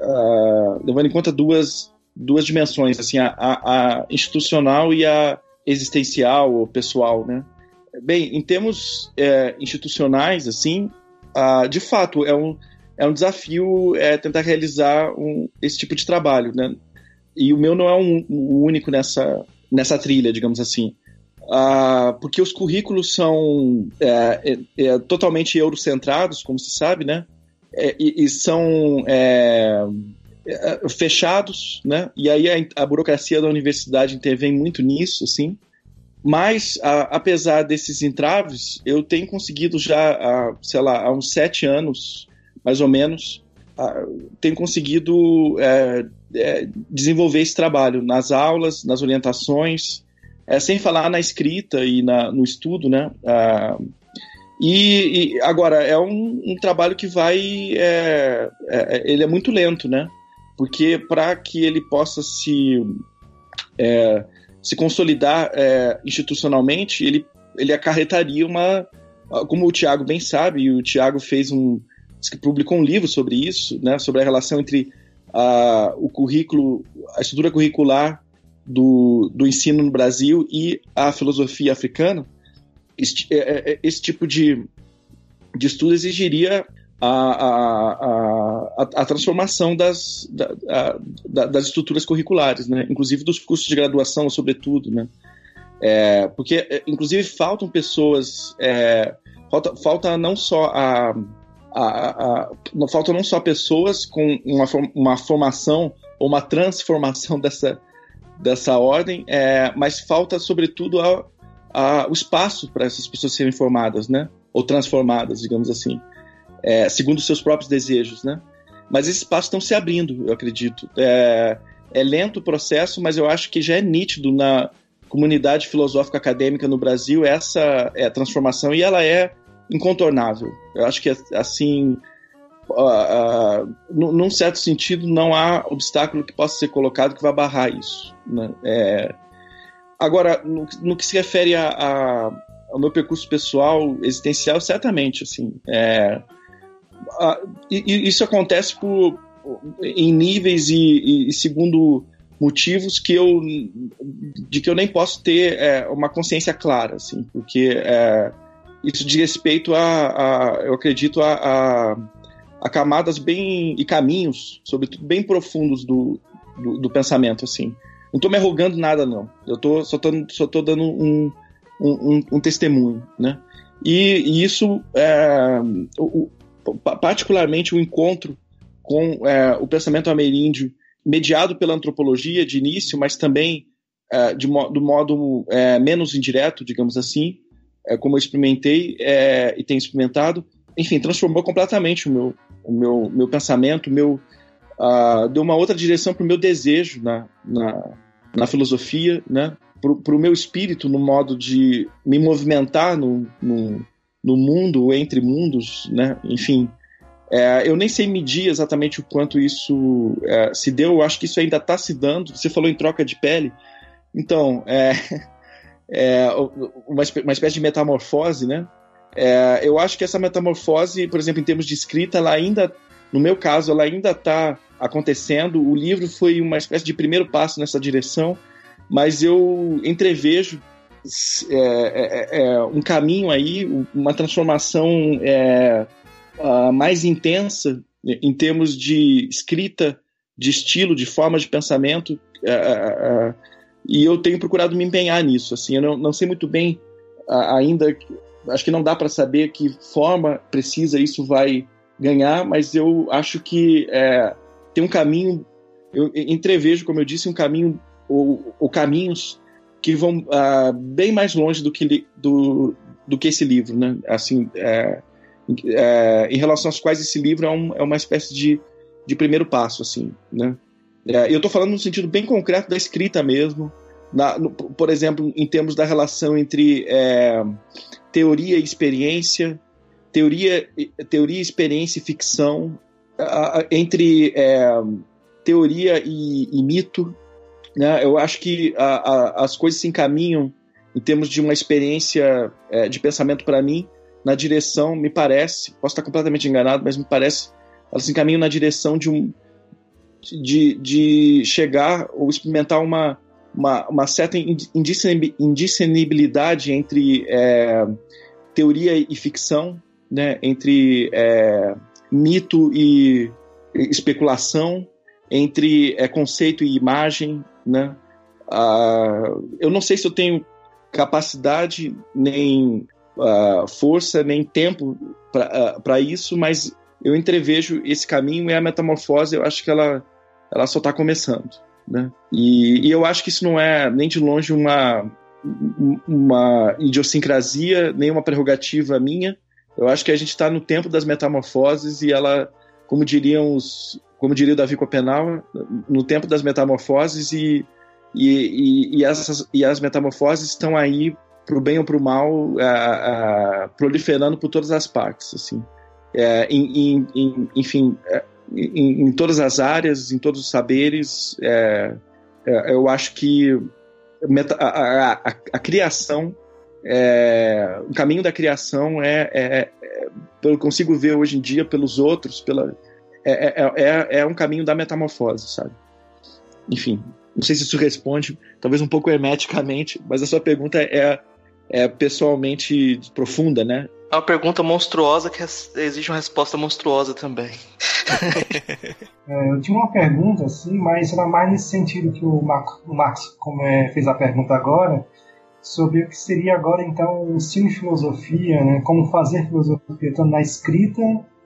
é, levando em conta duas, duas dimensões, assim, a, a, a institucional e a existencial ou pessoal, né? Bem, em termos é, institucionais, assim, ah, de fato é um, é um desafio tentar realizar um, esse tipo de trabalho, né? E o meu não é um, um único nessa, nessa trilha, digamos assim. Ah, porque os currículos são é, é, é totalmente eurocentrados, como se sabe, né? É, e, e, são é, fechados, né? E aí a, a, burocracia da universidade intervém muito nisso, assim. Mas, a, apesar desses entraves, eu tenho conseguido já, a, sei lá, há uns sete anos, mais ou menos, tenho conseguido é, é, desenvolver esse trabalho nas aulas, nas orientações, é, sem falar na escrita e na, no estudo, né? E, e, agora é um, um trabalho que vai, é, é, ele é muito lento, né? porque para que ele possa se, é, se consolidar é, institucionalmente, ele, ele acarretaria uma. Como o Tiago bem sabe, e o Tiago fez um. publicou um livro sobre isso, né, sobre a relação entre a, o currículo, a estrutura curricular do, do ensino no Brasil e a filosofia africana. Esse, é, é, esse tipo de, de estudo exigiria a, a, a, a transformação das, da, a, das estruturas curriculares, né? inclusive dos cursos de graduação, sobretudo. Né? É, porque, é, inclusive, faltam pessoas, é, falta, falta não só a, a, a, não faltam não só pessoas com uma, uma formação ou uma transformação dessa, dessa ordem, é, mas falta, sobretudo, a, a, o espaço para essas pessoas serem formadas, né? ou transformadas, digamos assim é, segundo seus próprios desejos, né? Mas esses passos estão se abrindo, eu acredito. É, é lento o processo, mas eu acho que já é nítido na comunidade filosófica acadêmica no Brasil essa é, transformação e ela é incontornável. Eu acho que assim, num certo sentido, não há obstáculo que possa ser colocado que vá barrar isso. Né? É, agora, no, no, que se refere a, a ao meu percurso pessoal, existencial, certamente, assim. É, a, e, isso acontece por, em níveis e, e, segundo motivos que eu de que eu nem posso ter é, uma consciência clara, assim, porque é, isso diz respeito a, a eu acredito a, a, camadas bem e caminhos, sobretudo bem profundos do, do, do pensamento, assim. Não estou me arrogando nada, não. Eu tô, só estou só tô dando um, um, um, testemunho, né? E, e isso, é, o, particularmente o encontro com é, o pensamento ameríndio, mediado pela antropologia de início, mas também é, de mo do modo é, menos indireto, digamos assim, é, como eu experimentei é, e tenho experimentado, enfim, transformou completamente o meu, o meu, meu pensamento, meu, uh, deu uma outra direção para o meu desejo na, na, na filosofia, né? para o meu espírito no modo de me movimentar no, no, no mundo, entre mundos, né? enfim. É, eu nem sei medir exatamente o quanto isso é, se deu, eu acho que isso ainda está se dando. Você falou em troca de pele, então, é, é uma, uma espécie de metamorfose, né? É, eu acho que essa metamorfose, por exemplo, em termos de escrita, ela ainda, no meu caso, ela ainda está acontecendo. O livro foi uma espécie de primeiro passo nessa direção mas eu entrevejo é, é, é, um caminho aí, uma transformação é, mais intensa em termos de escrita, de estilo, de forma de pensamento, é, é, e eu tenho procurado me empenhar nisso. Assim, eu não, não sei muito bem ainda, acho que não dá para saber que forma precisa isso vai ganhar, mas eu acho que tem um caminho, eu entrevejo, como eu disse, um caminho ou, ou caminhos que vão uh, bem mais longe do que, do, do que esse livro, né? Assim, é, é, em relação aos quais esse livro é, um, é uma espécie de, de primeiro passo, assim, né? É, eu estou falando no sentido bem concreto da escrita mesmo, na, no, por exemplo, em termos da relação entre é, teoria e experiência, teoria, teoria, experiência e ficção, entre é, teoria e, e mito, né? Eu acho que a, a, as coisas se encaminham em termos de uma experiência é, de pensamento para mim na direção, me parece, posso estar completamente enganado, mas me parece, elas se encaminham na direção de um de, de chegar ou experimentar uma, uma, uma certa indiscernibilidade entre é, teoria e ficção, né? entre é, mito e especulação, entre é, conceito e imagem, né? Uh, eu não sei se eu tenho capacidade, nem uh, força, nem tempo para uh, isso, mas eu entrevejo esse caminho e a metamorfose, eu acho que ela, ela só está começando. Né? E, e, eu acho que isso não é nem de longe uma, uma idiosincrasia, nem uma prerrogativa minha. Eu acho que a gente está no tempo das metamorfoses e ela, como diriam os, como diria o Davi Copenau, no tempo das metamorfoses e, e, e, e, essas, e as metamorfoses estão aí para o bem ou para o mal, a, a, proliferando por todas as partes, assim, é, em, em, enfim, é, em, em, todas as áreas, em todos os saberes, é, é eu acho que meta, a, a, a, criação, é, o caminho da criação é, é, é, eu consigo ver hoje em dia pelos outros, pela é, é, é, um caminho da metamorfose, sabe? Enfim, não sei se isso responde, talvez um pouco hermeticamente, mas a sua pergunta é pessoalmente profunda, né? É uma pergunta monstruosa que exige uma resposta monstruosa também. é, eu tinha uma pergunta, assim, mas era mais nesse sentido que o, o Marcos como é, fez a pergunta agora, sobre o que seria agora, então, o ensino de filosofia, né? Como fazer filosofia, tanto na escrita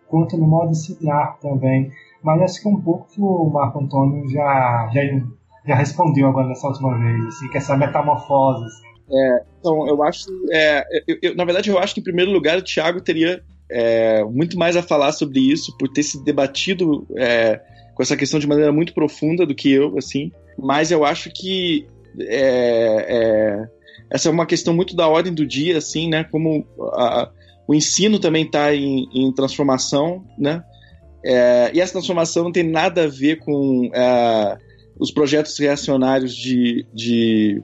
quanto no modo ensinar também. Mas acho que um pouco que o Marco Antônio já, já, já respondeu agora nessa última vez, assim, que essa metamorfose. É, então, eu acho. É, eu, eu, na verdade, eu acho que em primeiro lugar o Thiago teria é, muito mais a falar sobre isso, por ter se debatido é, com essa questão de maneira muito profunda do que eu, assim. Mas eu acho que é, é, essa é uma questão muito da ordem do dia, assim, né? Como a, o ensino também está em, em, transformação, né? E essa transformação não tem nada a ver com os projetos reacionários de, de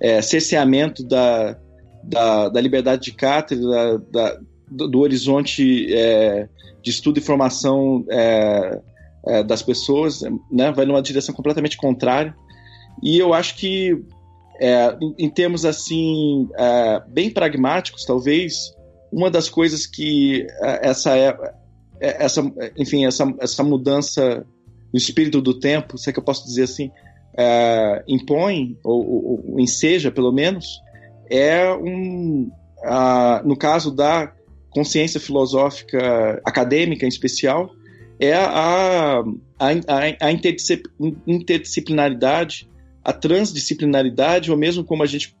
é, cerceamento da, da, da liberdade de cátedra, da, do, do, horizonte é, de estudo e formação é, é, das pessoas, né? vai numa direção completamente contrária. E eu acho que, é, em, em, termos assim, é, bem pragmáticos, talvez, uma das coisas que é, essa, essa, enfim, essa, essa mudança no espírito do tempo, se é que eu posso dizer assim, impõe, ou, ou, ou enseja, pelo menos, é um, no caso da consciência filosófica acadêmica em especial, é a, a, a interdisciplinaridade, a transdisciplinaridade, ou mesmo como a gente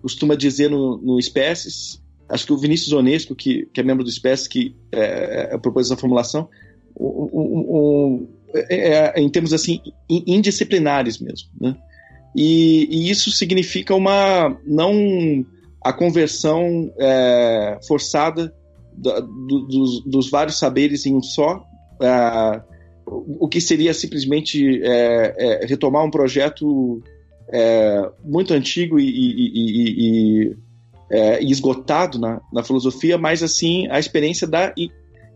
costuma dizer no, no Espécies, acho que o Vinícius Onesco, que, que é membro do Espécies, que é, é, propôs essa formulação, o, é, é, em termos assim, indisciplinares mesmo, né? E, e, isso significa uma não a conversão é, forçada da, do, dos, dos, vários saberes em um só, é, o que seria simplesmente é, é retomar um projeto é, muito antigo e, e, e, esgotado na, na, filosofia, mas assim a experiência da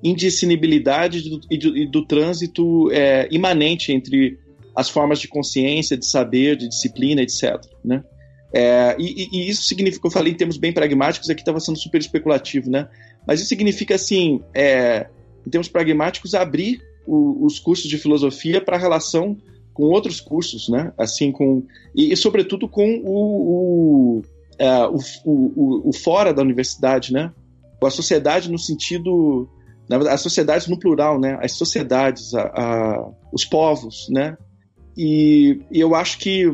indiscinibilidade do, do, do trânsito imanente entre as formas de consciência, de saber, de disciplina, etc. Né? É, e, e, isso significa, eu falei em termos bem pragmáticos, aqui estava sendo super especulativo, né? Mas isso significa, assim, é, em termos pragmáticos, abrir o, os cursos de filosofia para a relação com outros cursos, né? Assim, com e, e sobretudo com o, o, é, o, o, o, fora da universidade, né? Com a sociedade no sentido, na verdade, as sociedades no plural, né? As sociedades, a, a, os povos, né? E, e eu acho que,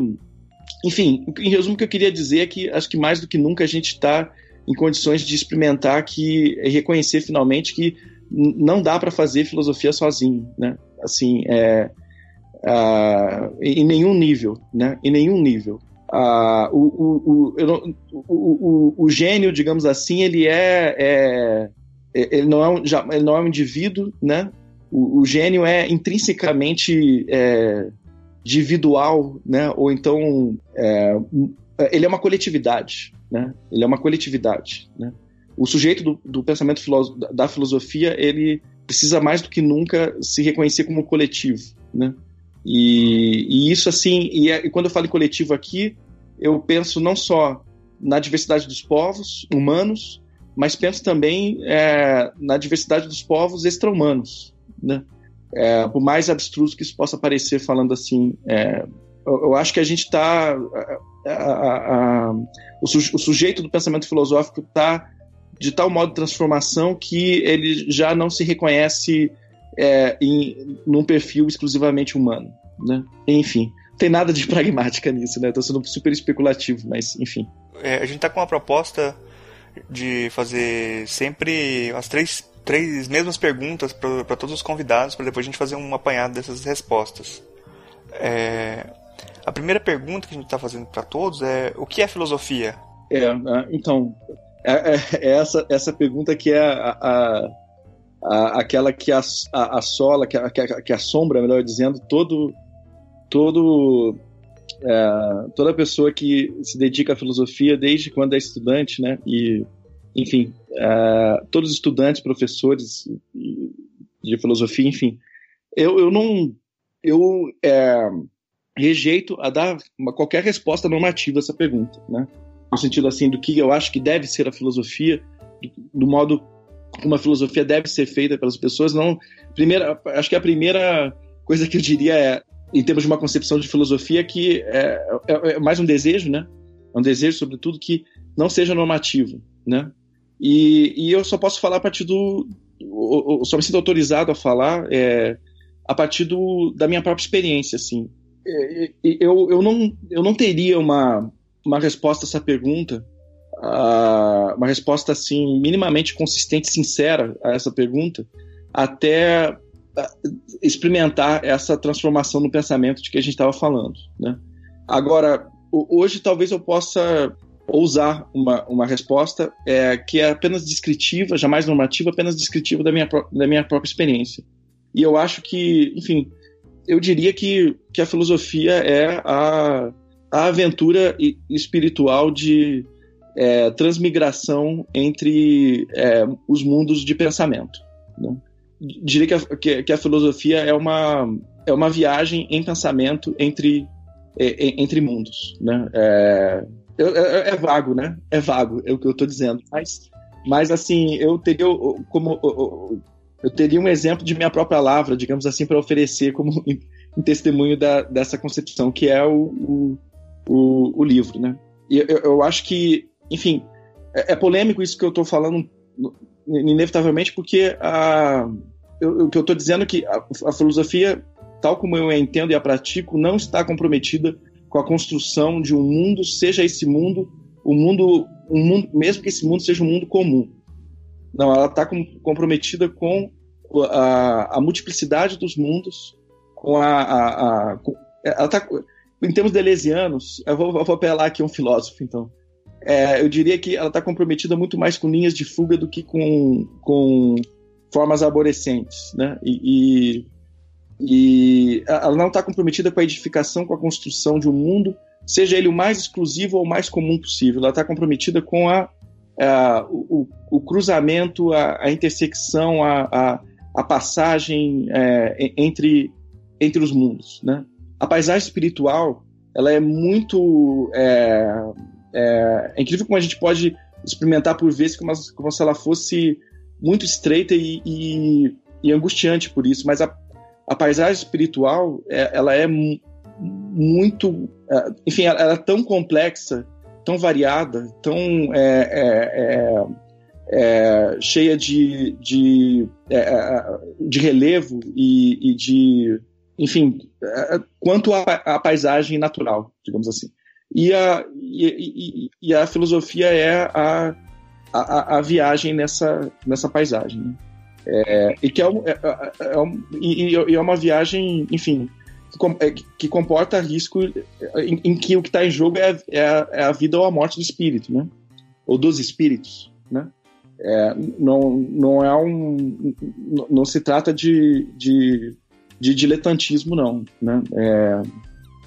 enfim, em resumo, o que eu queria dizer é que acho que mais do que nunca a gente está em condições de experimentar que reconhecer finalmente que não dá para fazer filosofia sozinho, né? Assim, é, uh, em nenhum nível, né? Em nenhum nível. Uh, o, o, o, o, o, gênio, digamos assim, ele é, é ele não é um, já, ele não é um indivíduo, né? O, o gênio é intrinsecamente é, individual, né? Ou então é, ele é uma coletividade, né? Ele é uma coletividade, né? O sujeito do, do pensamento da filosofia ele precisa mais do que nunca se reconhecer como coletivo, né? E, e isso assim, e, é, e quando eu falo coletivo aqui, eu penso não só na diversidade dos povos humanos, mas penso também é, na diversidade dos povos extra-humanos, né? É, por mais abstruso que isso possa parecer falando assim, é, eu, eu, acho que a gente está. O, o, sujeito do pensamento filosófico está de tal modo de transformação que ele já não se reconhece é, em, num perfil exclusivamente humano. Né? Enfim, tem nada de pragmática nisso, né? Estou sendo super especulativo, mas enfim. É, a gente está com uma proposta de fazer sempre as três três mesmas perguntas para todos os convidados, para depois a gente fazer um apanhado dessas respostas. É, a primeira pergunta que a gente está fazendo para todos é: o que é filosofia? É, né, então, é, é, é essa, essa pergunta que é a, a, a aquela que assola, que, que, que assombra, melhor dizendo, todo, todo é, toda pessoa que se dedica à filosofia desde quando é estudante, né? E, enfim, é, todos os estudantes, professores de filosofia, enfim. Eu, eu não. Eu é, rejeito a dar uma, qualquer resposta normativa a essa pergunta, né? No sentido assim do que eu acho que deve ser a filosofia, do, do modo como a filosofia deve ser feita pelas pessoas. Não, primeira, acho que a primeira coisa que eu diria é, em termos de uma concepção de filosofia, que é, é, é mais um desejo, né? É um desejo, sobretudo, que não seja normativo, né? E, e eu só posso falar a partir do. Eu só me sinto autorizado a falar é, a partir do, da minha própria experiência, assim. É, eu, eu, não, eu não teria uma, uma resposta a essa pergunta, uma resposta assim minimamente consistente, sincera a essa pergunta, até experimentar essa transformação no pensamento de que a gente estava falando, né? Agora, hoje talvez eu possa ousar uma, uma resposta é, que é apenas descritiva, jamais normativa, apenas descritiva da minha, da minha própria experiência. E eu acho que, enfim, eu diria que, que a filosofia é a, a aventura espiritual de é, transmigração entre é, os mundos de pensamento. Né? Diria que a, que, que a, filosofia é uma, é uma viagem em pensamento entre, é, entre mundos. Né? É, é, é, vago, né? É vago, é o que eu estou dizendo. Mas, mas assim, eu teria como eu teria um exemplo de minha própria lavra, digamos assim, para oferecer como testemunho da, dessa concepção, que é o, o, o, o livro, né? E eu, eu, acho que, enfim, é, é polêmico isso que eu estou falando, inevitavelmente, porque a, eu, o que eu estou dizendo é que a, a filosofia, tal como eu a entendo e a pratico, não está comprometida com a construção de um mundo, seja esse mundo o um mundo, um mundo, mesmo que esse mundo seja um mundo comum. Não, ela está com, comprometida com a, a, multiplicidade dos mundos, com a. a, a com, ela tá, em termos delesianos, eu vou, eu vou apelar aqui um filósofo, então. É, eu diria que ela está comprometida muito mais com linhas de fuga do que com, com formas arborescentes, né? E, e, e ela não está comprometida com a edificação, com a construção de um mundo, seja ele o mais exclusivo ou o mais comum possível. Ela está comprometida com a, a o, o, cruzamento, a, a intersecção, a, a, a passagem é, entre, entre os mundos, né? A paisagem espiritual, ela é muito... É, é, é incrível como a gente pode experimentar por vezes como, como se ela fosse muito estreita e, e, e, angustiante por isso, mas a, a paisagem espiritual, é, ela é muito... É, enfim, ela, ela, é tão complexa, tão variada, tão... É, é, é, cheia de, de, é, é, de relevo e, e, de, enfim, é, quanto à paisagem natural, digamos assim. E a, e, e, e a filosofia é a, a, a, viagem nessa, nessa paisagem. Né? É, e que é, um, é, é, um, e, é uma viagem, enfim, que, que comporta risco em, em, que o que está em jogo é, é, a, é a vida ou a morte do espírito, né? Ou dos espíritos, né? É, não, não é um. Não se trata de, de, de diletantismo, não. Né?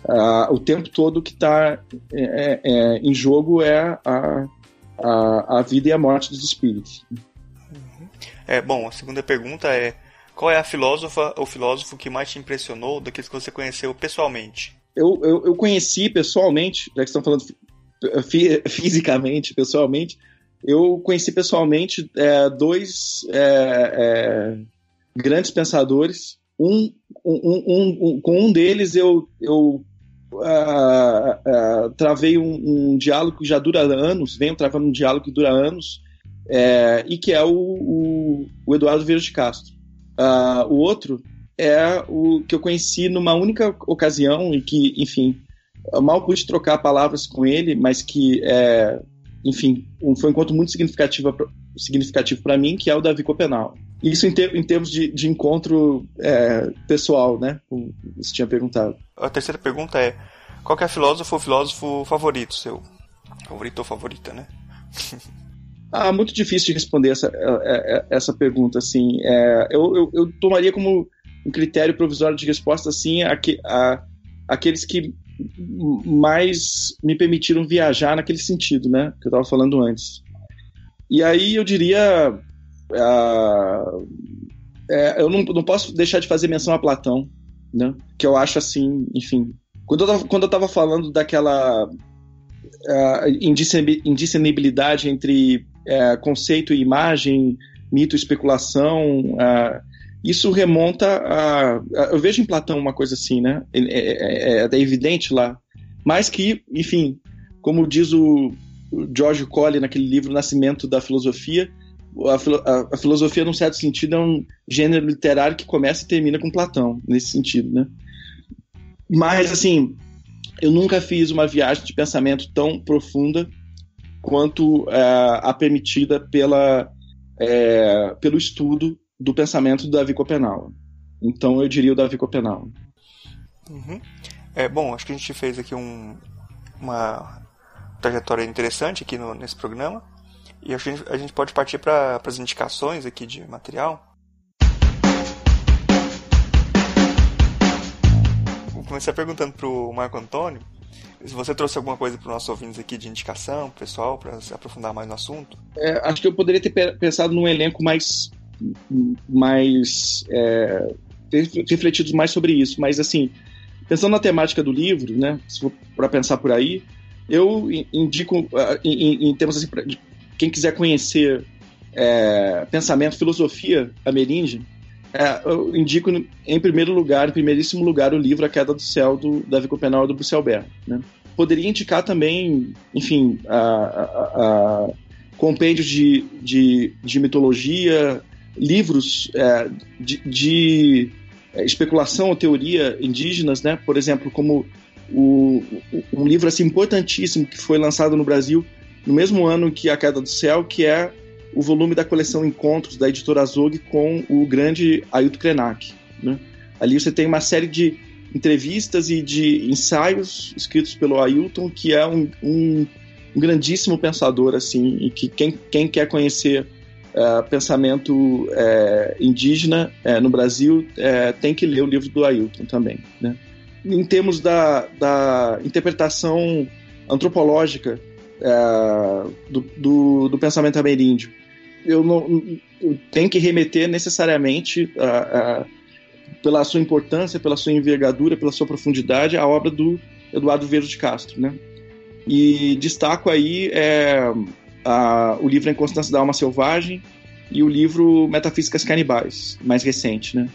É, a, o tempo todo que está é, é, em jogo é a, a, a vida e a morte dos espíritos. É, bom, a segunda pergunta é: qual é a filósofa ou filósofo que mais te impressionou daqueles que você conheceu pessoalmente? Eu, eu, eu conheci pessoalmente, já que estão falando fisicamente, pessoalmente, eu conheci pessoalmente é, dois é, é, grandes pensadores. Um, um, um, um, com um deles eu, eu uh, uh, travei um, diálogo que já dura anos, venho travando um diálogo que dura anos, é, e que é o, o, o Eduardo Vieira de Castro. Uh, o outro é o que eu conheci numa única ocasião e que, enfim, mal pude trocar palavras com ele, mas que é, enfim, um, foi um encontro muito significativo significativo para mim, que é o Davi Copenal. Isso em, ter, em termos de, de encontro é, pessoal, né? Como você tinha perguntado. A terceira pergunta é: qual é o filósofo ou filósofo favorito seu? Favorito ou favorita, né? ah, muito difícil de responder essa, é, é, essa pergunta, assim. É, eu, eu, eu, tomaria como um critério provisório de resposta, assim, a, a, aqueles que mais me permitiram viajar naquele sentido, né? Que eu estava falando antes. E aí eu diria. Uh, é, eu não, não posso deixar de fazer menção a Platão, né? Que eu acho assim, enfim. Quando eu tava, quando eu tava falando daquela uh, indiscernibilidade entre uh, conceito e imagem, mito especulação, uh, isso remonta a, a, Eu vejo em Platão uma coisa assim, né? É, é, é, é evidente lá. Mas que, enfim, como diz o George Colley naquele livro Nascimento da Filosofia, a, a, a, filosofia, num certo sentido, é um gênero literário que começa e termina com Platão, nesse sentido, né? Mas, assim, eu nunca fiz uma viagem de pensamento tão profunda quanto é, a permitida pela, é, pelo estudo do pensamento do Davi Copenau. Então eu diria o Davi Copenau. Uhum. É, bom, acho que a gente fez aqui um, uma trajetória interessante aqui no, nesse programa. E acho que a gente, pode partir para as indicações aqui de material. Vou começar perguntando para o Marco Antônio Se você trouxe alguma coisa para os nossos ouvintes aqui de indicação, pessoal, para se aprofundar mais no assunto? É, acho que eu poderia ter pensado num elenco mais. mais. É, ter refletido mais sobre isso, mas assim, pensando na temática do livro, né, para pensar por aí, eu indico, ah, em, em termos assim, quem quiser conhecer é, pensamento, filosofia ameríndia, é, eu indico em primeiro lugar, em primeiríssimo lugar, o livro A Queda do Céu, do Davi Copenau e do Bruce Albert. Né? Poderia indicar também, enfim, a, a, a compêndios de, de, de, mitologia, livros é, de, de, é, especulação ou teoria indígenas, né? por exemplo, como o, um livro assim, importantíssimo que foi lançado no Brasil no mesmo ano que A Queda do Céu, que é o volume da coleção Encontros da editora Azog com o grande Ailton Krenak. Né? Ali você tem uma série de entrevistas e de ensaios escritos pelo Ailton, que é um, um, grandíssimo pensador, assim, e que quem, quem quer conhecer uh, pensamento uh, indígena uh, no Brasil tem que ler o livro do Ailton também. Né? Em termos da, da interpretação antropológica do, do, do pensamento ameríndio, eu não eu tenho que remeter necessariamente a, a, pela sua importância, pela sua envergadura, pela sua profundidade, a obra do Eduardo Verde de Castro, né? E destaco aí é, a, o livro Em Constância da Alma Selvagem e o livro Metafísicas Canibais, mais recente, né?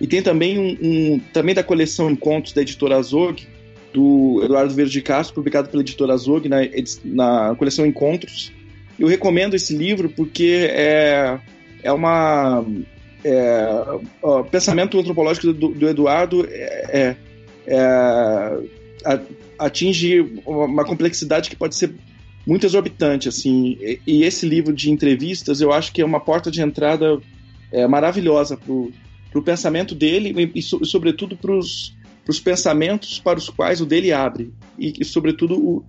E tem também um, um também da coleção Encontros da editora Azog, do Eduardo Verde de Castro, publicado pela editora Azog na, na coleção Encontros, eu recomendo esse livro porque é, é uma. É, pensamento antropológico do, do Eduardo é, é, é atinge uma complexidade que pode ser muito exorbitante, assim. E, e, esse livro de entrevistas, eu acho que é uma porta de entrada é, maravilhosa para o pensamento dele e, e sobretudo, para os pensamentos para os quais o dele abre. E, e sobretudo, o,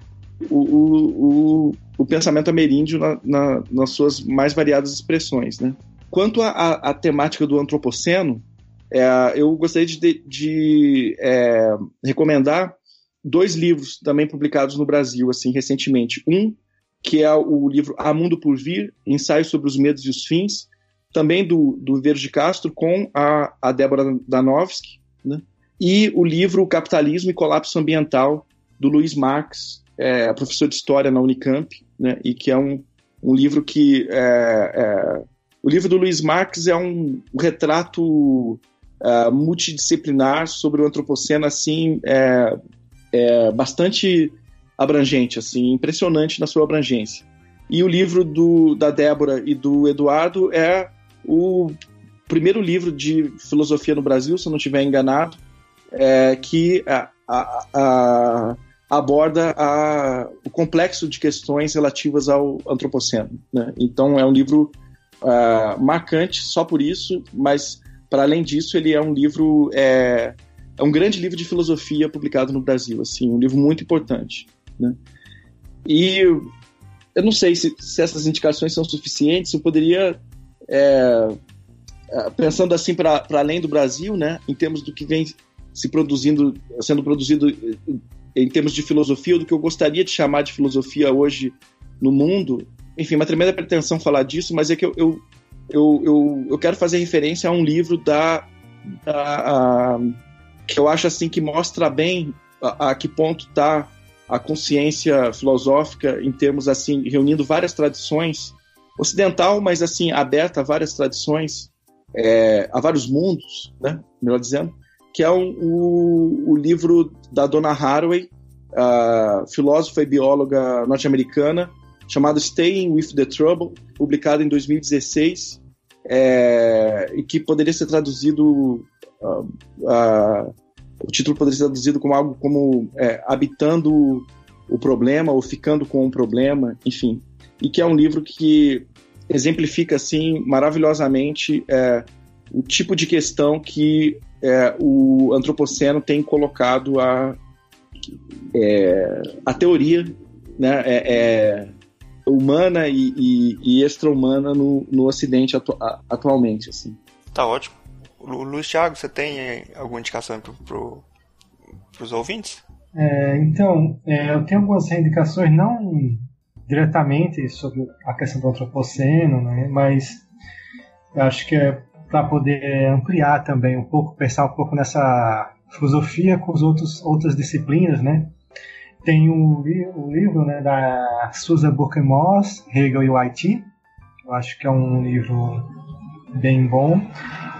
o, o, o pensamento ameríndio na, na, nas suas mais variadas expressões. Né? Quanto à temática do antropoceno, é, eu gostaria de, de é, recomendar dois livros também publicados no Brasil assim recentemente. Um que é o livro A Mundo por Vir, Ensaio sobre os Medos e os Fins, também do, do Verde Castro, com a, a Débora Danowski, né? E o livro Capitalismo e Colapso Ambiental, do Luiz Marx, é, professor de História na Unicamp, né, e que é um, um livro que... É, é, o livro do Luiz Marx é um, retrato uh, multidisciplinar sobre o antropoceno, assim, é, é, bastante abrangente, assim, impressionante na sua abrangência. E o livro do, da Débora e do Eduardo é o primeiro livro de filosofia no Brasil, se eu não estiver enganado, é, que a, a, a, aborda a, o complexo de questões relativas ao antropoceno. Né? Então é um livro uh, marcante só por isso, mas para além disso ele é um livro é, é, um grande livro de filosofia publicado no Brasil, assim, um livro muito importante. Né? E eu não sei se, se, essas indicações são suficientes. Eu poderia é, é pensando assim para além do Brasil, né, em termos do que vem se produzindo, sendo produzido em termos de filosofia, ou do que eu gostaria de chamar de filosofia hoje no mundo. Enfim, uma tremenda pretensão falar disso, mas é que eu, eu, eu, eu, eu quero fazer referência a um livro da, da a, que eu acho assim que mostra bem a, a que ponto está a consciência filosófica em termos assim reunindo várias tradições ocidental, mas assim aberta a várias tradições, é, a vários mundos, né? Melhor dizendo que é um, o, o livro da Donna Haraway, uh, filósofa e bióloga norte-americana, chamado Staying with the Trouble, publicado em 2016, é, e que poderia ser traduzido. Uh, uh, o título poderia ser traduzido como algo como é, Habitando o Problema ou Ficando com o Problema, enfim. E que é um livro que exemplifica assim maravilhosamente é, o tipo de questão que é, o antropoceno tem colocado a, é, a teoria né, é, é humana e, e, e extra-humana no, no Ocidente atu atualmente. Assim. Tá ótimo. Luiz Thiago, você tem alguma indicação para pro, os ouvintes? É, então, é, eu tenho algumas indicações, não diretamente sobre a questão do antropoceno, né, mas acho que é para poder ampliar também um pouco, pensar um pouco nessa filosofia com os outros outras disciplinas, né? Tem o, livro né, da Susan Burke-Moss, Hegel e o Haiti. Eu acho que é um livro bem bom.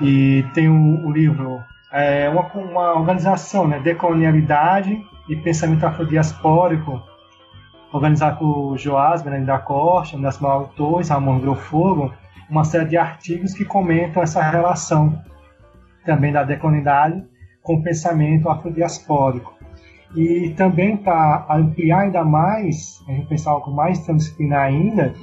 E tem o, livro, é uma, uma organização, né, Decolonialidade e Pensamento Afrodiaspórico, organizado por Joás Benedito da Costa, Nacional Autores, Ramon Grofogo, uma série de artigos que comentam essa relação também da decolonialidade com o pensamento afrodiaspórico. E também para ampliar ainda mais, a gente pensar algo mais transdisciplinar ainda,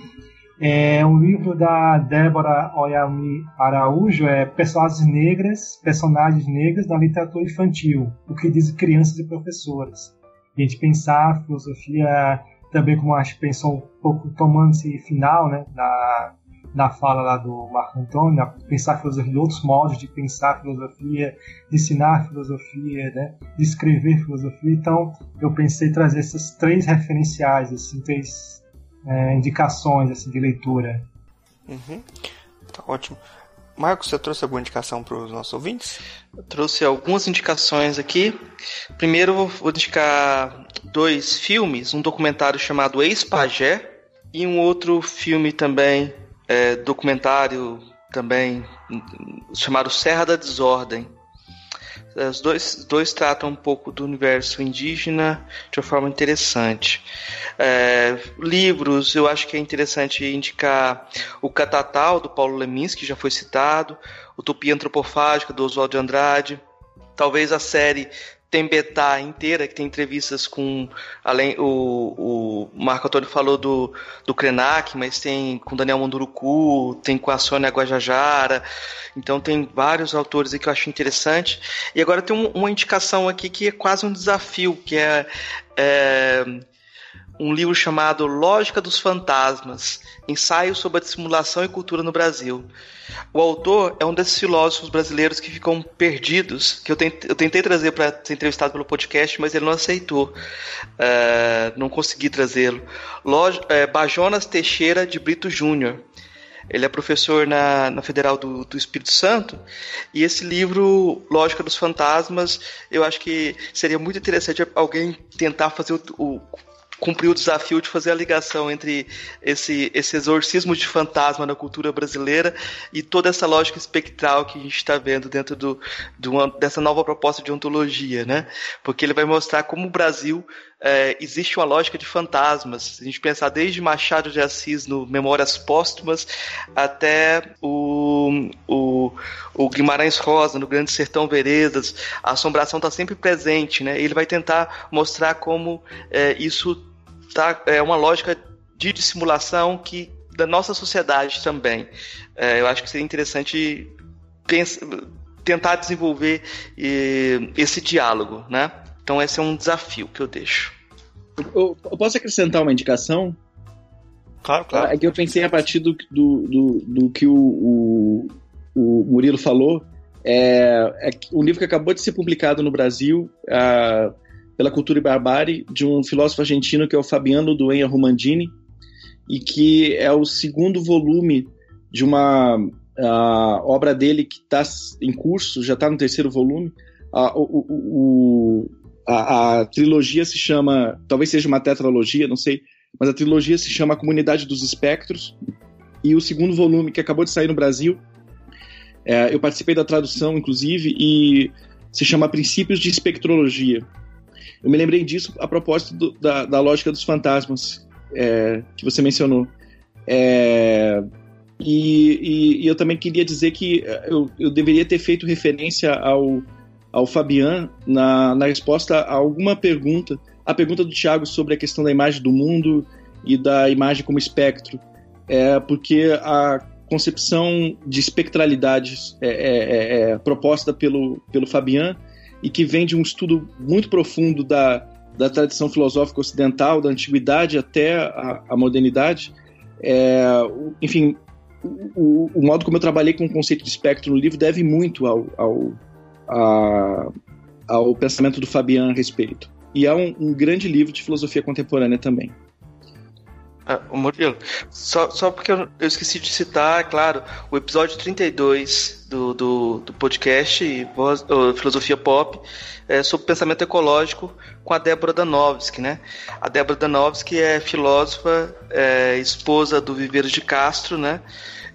é um livro da Débora Oyami Araújo, é Personagens Negras, Personagens Negras na Literatura Infantil, o que diz crianças e professoras. E a gente pensar a filosofia também como a gente pensou um pouco tomando esse final, né, na, na fala lá do Marco Antônio, pensar a filosofia de outros modos de pensar a filosofia, de ensinar a filosofia, né, de escrever filosofia. Então, eu pensei em trazer essas três referenciais, assim, três é, indicações assim, de leitura. Uhum. Tá ótimo. Marcos, você trouxe alguma indicação para os nossos ouvintes? Eu trouxe algumas indicações aqui. Primeiro, vou indicar dois filmes: um documentário chamado Ex-Pagé e um outro filme também, é, documentário também, chamado Serra da Desordem. Os dois, dois tratam um pouco do universo indígena de uma forma interessante. É, livros, eu acho que é interessante indicar o Catatal, do Paulo Lemins, que já foi citado, Utopia Antropofágica, do Oswald de Andrade, talvez a série Tembetá inteira, que tem entrevistas com. Além, o, o Marco Antônio falou do, do Krenak, mas tem com Daniel Munduruku, tem com a Sônia Guajajara. Então tem vários autores aí que eu acho interessante. E agora tem um, uma indicação aqui que é quase um desafio, que é, é um livro chamado Lógica dos Fantasmas, Ensaio sobre a Dissimulação e Cultura no Brasil. O autor é um desses filósofos brasileiros que ficam perdidos, que eu tentei, eu tentei trazer para ser entrevistado pelo podcast, mas ele não aceitou. Uh, não consegui trazê-lo. É, Bajonas Teixeira de Brito Júnior. Ele é professor na, na Federal do, do, Espírito Santo. E esse livro, Lógica dos Fantasmas, eu acho que seria muito interessante alguém tentar fazer o, o cumpriu o desafio de fazer a ligação entre esse, esse exorcismo de fantasma na cultura brasileira e toda essa lógica espectral que a gente está vendo dentro do, do, dessa nova proposta de ontologia, né? Porque ele vai mostrar como o Brasil é, existe uma lógica de fantasmas. Se a gente pensar desde Machado de Assis no Memórias Póstumas até o, o, o Guimarães Rosa no Grande Sertão Veredas, a assombração está sempre presente, né? Ele vai tentar mostrar como é, isso tá, é uma lógica de dissimulação que da nossa sociedade também. É, eu acho que seria interessante pensa, tentar desenvolver e, esse diálogo, né? Então esse é um desafio que eu deixo. Eu, eu posso acrescentar uma indicação? Claro, claro. É que eu pensei a partir do, do, do, do que o, o, o, Murilo falou. É, é um livro que acabou de ser publicado no Brasil, uh, pela Cultura e Barbárie, de um filósofo argentino que é o Fabiano Duenha Romandini, e que é o segundo volume de uma uh, obra dele que está em curso, já está no terceiro volume. Uh, o, o, a, a, trilogia se chama, talvez seja uma tetralogia, não sei, mas a trilogia se chama A Comunidade dos Espectros, e o segundo volume, que acabou de sair no Brasil, é, eu participei da tradução, inclusive, e se chama Princípios de Espectrologia. Eu me lembrei disso a propósito do, da, da, lógica dos fantasmas é, que você mencionou. É, e, e, e, eu também queria dizer que eu, eu deveria ter feito referência ao, ao Fabian na, na resposta a alguma pergunta, a pergunta do Tiago sobre a questão da imagem do mundo e da imagem como espectro. É, porque a concepção de espectralidade é, é, é, é proposta pelo, pelo Fabian e que vem de um estudo muito profundo da, da tradição filosófica ocidental, da antiguidade até a, a modernidade. É, enfim, o, o, modo como eu trabalhei com o conceito de espectro no livro deve muito ao, ao, a, ao pensamento do Fabian a respeito. e é um, um grande livro de filosofia contemporânea também. Ah, Murilo, só, só porque eu, eu, esqueci de citar, é claro, o episódio 32 do, do, do podcast Voz, Filosofia Pop é, sobre pensamento ecológico com a Débora Danovski, né? A Débora Danovski é filósofa, é, esposa do Viveiros de Castro, né?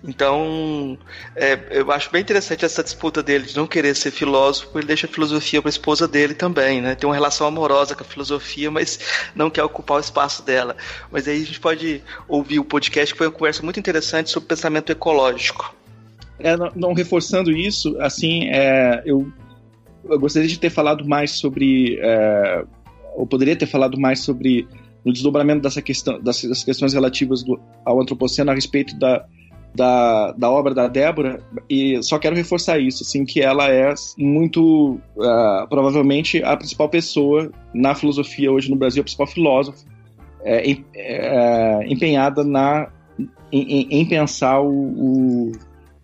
Então, é, eu acho bem interessante essa disputa dele de não querer ser filósofo, ele deixa a filosofia para a esposa dele também, né? Tem uma relação amorosa com a filosofia, mas não quer ocupar o espaço dela. Mas aí a gente pode ouvir o podcast, que foi uma conversa muito interessante sobre pensamento ecológico. É, não, não reforçando isso, assim, é, eu, eu, gostaria de ter falado mais sobre, é, poderia ter falado mais sobre o desdobramento dessa questão, das, das questões relativas do, ao antropoceno a respeito da da, da obra da Débora e só quero reforçar isso, assim, que ela é muito, uh, provavelmente, a principal pessoa na filosofia hoje no Brasil, a principal filósofa é, é, empenhada na, em, em pensar o, o,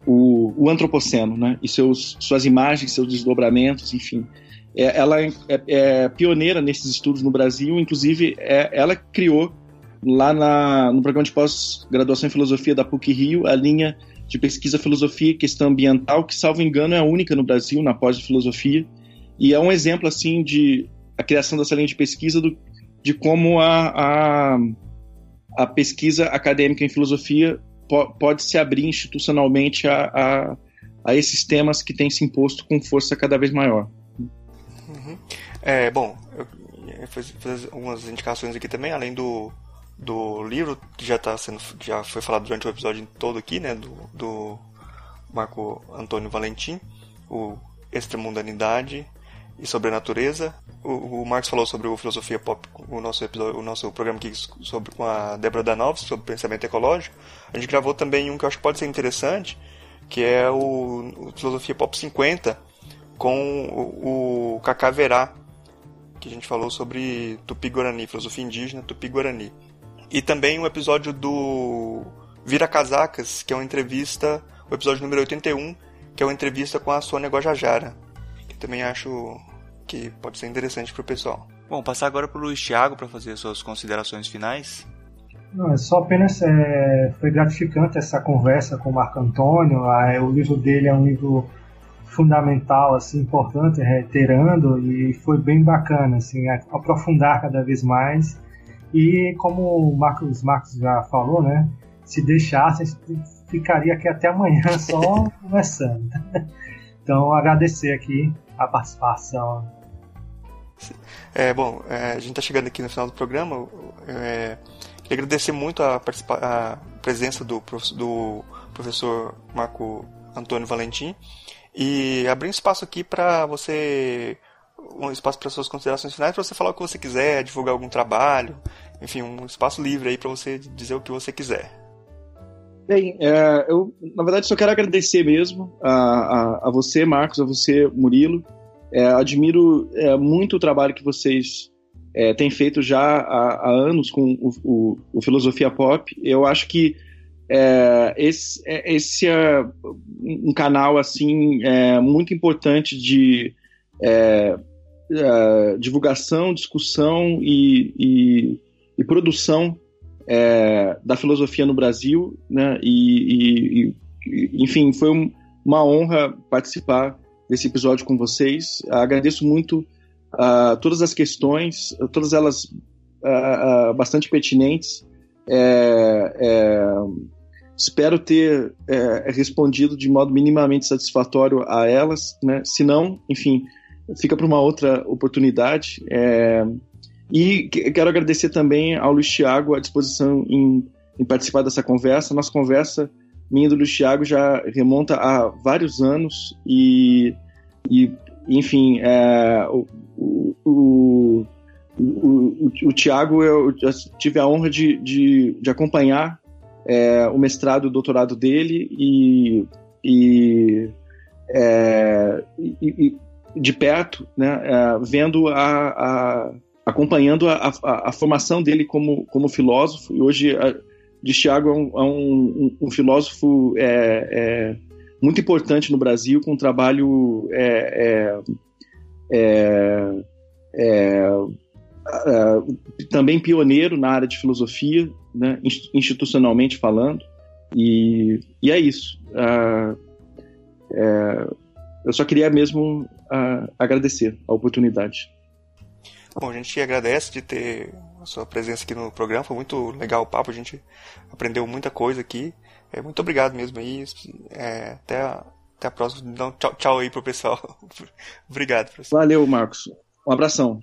o, o, antropoceno, né, e seus, suas imagens, seus desdobramentos, enfim. É, ela é, é, pioneira nesses estudos no Brasil, inclusive ela criou lá na, no programa de pós-graduação em filosofia da PUC Rio, a linha de pesquisa filosofia e questão ambiental, que, salvo engano, é a única no Brasil na pós-filosofia, e é um exemplo, assim, de a criação dessa linha de pesquisa do, de como a, a, a, pesquisa acadêmica em filosofia po, pode se abrir institucionalmente a, a, a, esses temas que têm se imposto com força cada vez maior. Uhum. É, bom, eu vou fazer algumas indicações aqui também, além do, do livro, que já tá sendo já foi falado durante o episódio todo aqui, né, do, do Marco Antônio Valentim, o Extramundanidade e sobre a natureza. O, o Marcos falou sobre o filosofia pop, o nosso episódio, o nosso programa aqui sobre com a Débora Danovski sobre pensamento ecológico. A gente gravou também um que eu acho que pode ser interessante, que é o, o filosofia pop 50 com o, o Cacá Verá, que a gente falou sobre Tupi-Guarani, filosofia indígena Tupi-Guarani. E também um episódio do Vira Casacas, que é uma entrevista, o episódio número 81, que é uma entrevista com a Sônia Guajajara, que também acho que pode ser interessante para o pessoal. Bom, passar agora para o Luiz Thiago para fazer suas considerações finais. Não, é só apenas é, foi gratificante essa conversa com o Marco Antônio. Ah, é, o livro dele é um livro fundamental, assim, importante, reiterando, e foi bem bacana, assim, aprofundar cada vez mais e como o Marcos, Marcos já falou, né? Se deixasse, ficaria aqui até amanhã só conversando. Então, agradecer aqui a participação. É, bom, é, a gente está chegando aqui no final do programa. É, queria agradecer muito a, a presença do, do professor Marco Antônio Valentim e abrir um espaço aqui para você um espaço para suas considerações finais, para você falar o que você quiser, divulgar algum trabalho, enfim, um espaço livre aí para você dizer o que você quiser. Bem, é, eu na verdade só quero agradecer mesmo a, a, a você, Marcos, a você, Murilo. É, admiro é, muito o trabalho que vocês é, têm feito já há, há anos com o, o, o, Filosofia Pop. Eu acho que é, esse, é, esse é um canal assim muito importante de divulgação, discussão e, e e produção é, da filosofia no Brasil, né? E, e, e enfim, foi um, uma honra participar desse episódio com vocês. Agradeço muito uh, todas as questões, todas elas uh, uh, bastante pertinentes. É, é, espero ter é, respondido de modo minimamente satisfatório a elas, né? Se não, enfim, fica para uma outra oportunidade. E quero agradecer também ao Luiz Thiago a disposição em, em participar dessa conversa. Nossa conversa, minha do Luiz Thiago, já remonta a vários anos e, e enfim, é, o, o, o, o, o Tiago, eu tive a honra de, de, de acompanhar é, o mestrado e o doutorado dele e, e, é, e, e de perto, né, é, vendo a, a acompanhando a, a, a, formação dele como, como filósofo, e hoje a, de Thiago é um, é um, um filósofo é, é, muito importante no Brasil, com um trabalho é, é, é, também pioneiro na área de filosofia, né, institucionalmente falando, e, e é isso. Eu só queria mesmo agradecer a oportunidade. Bom, a gente agradece de ter a sua presença aqui no programa, foi muito legal o papo, a gente aprendeu muita coisa aqui. É, muito obrigado mesmo aí. É, até, a, até a próxima. Então, tchau, tchau aí pro pessoal. obrigado, professor. Valeu, Marcos. Um abração.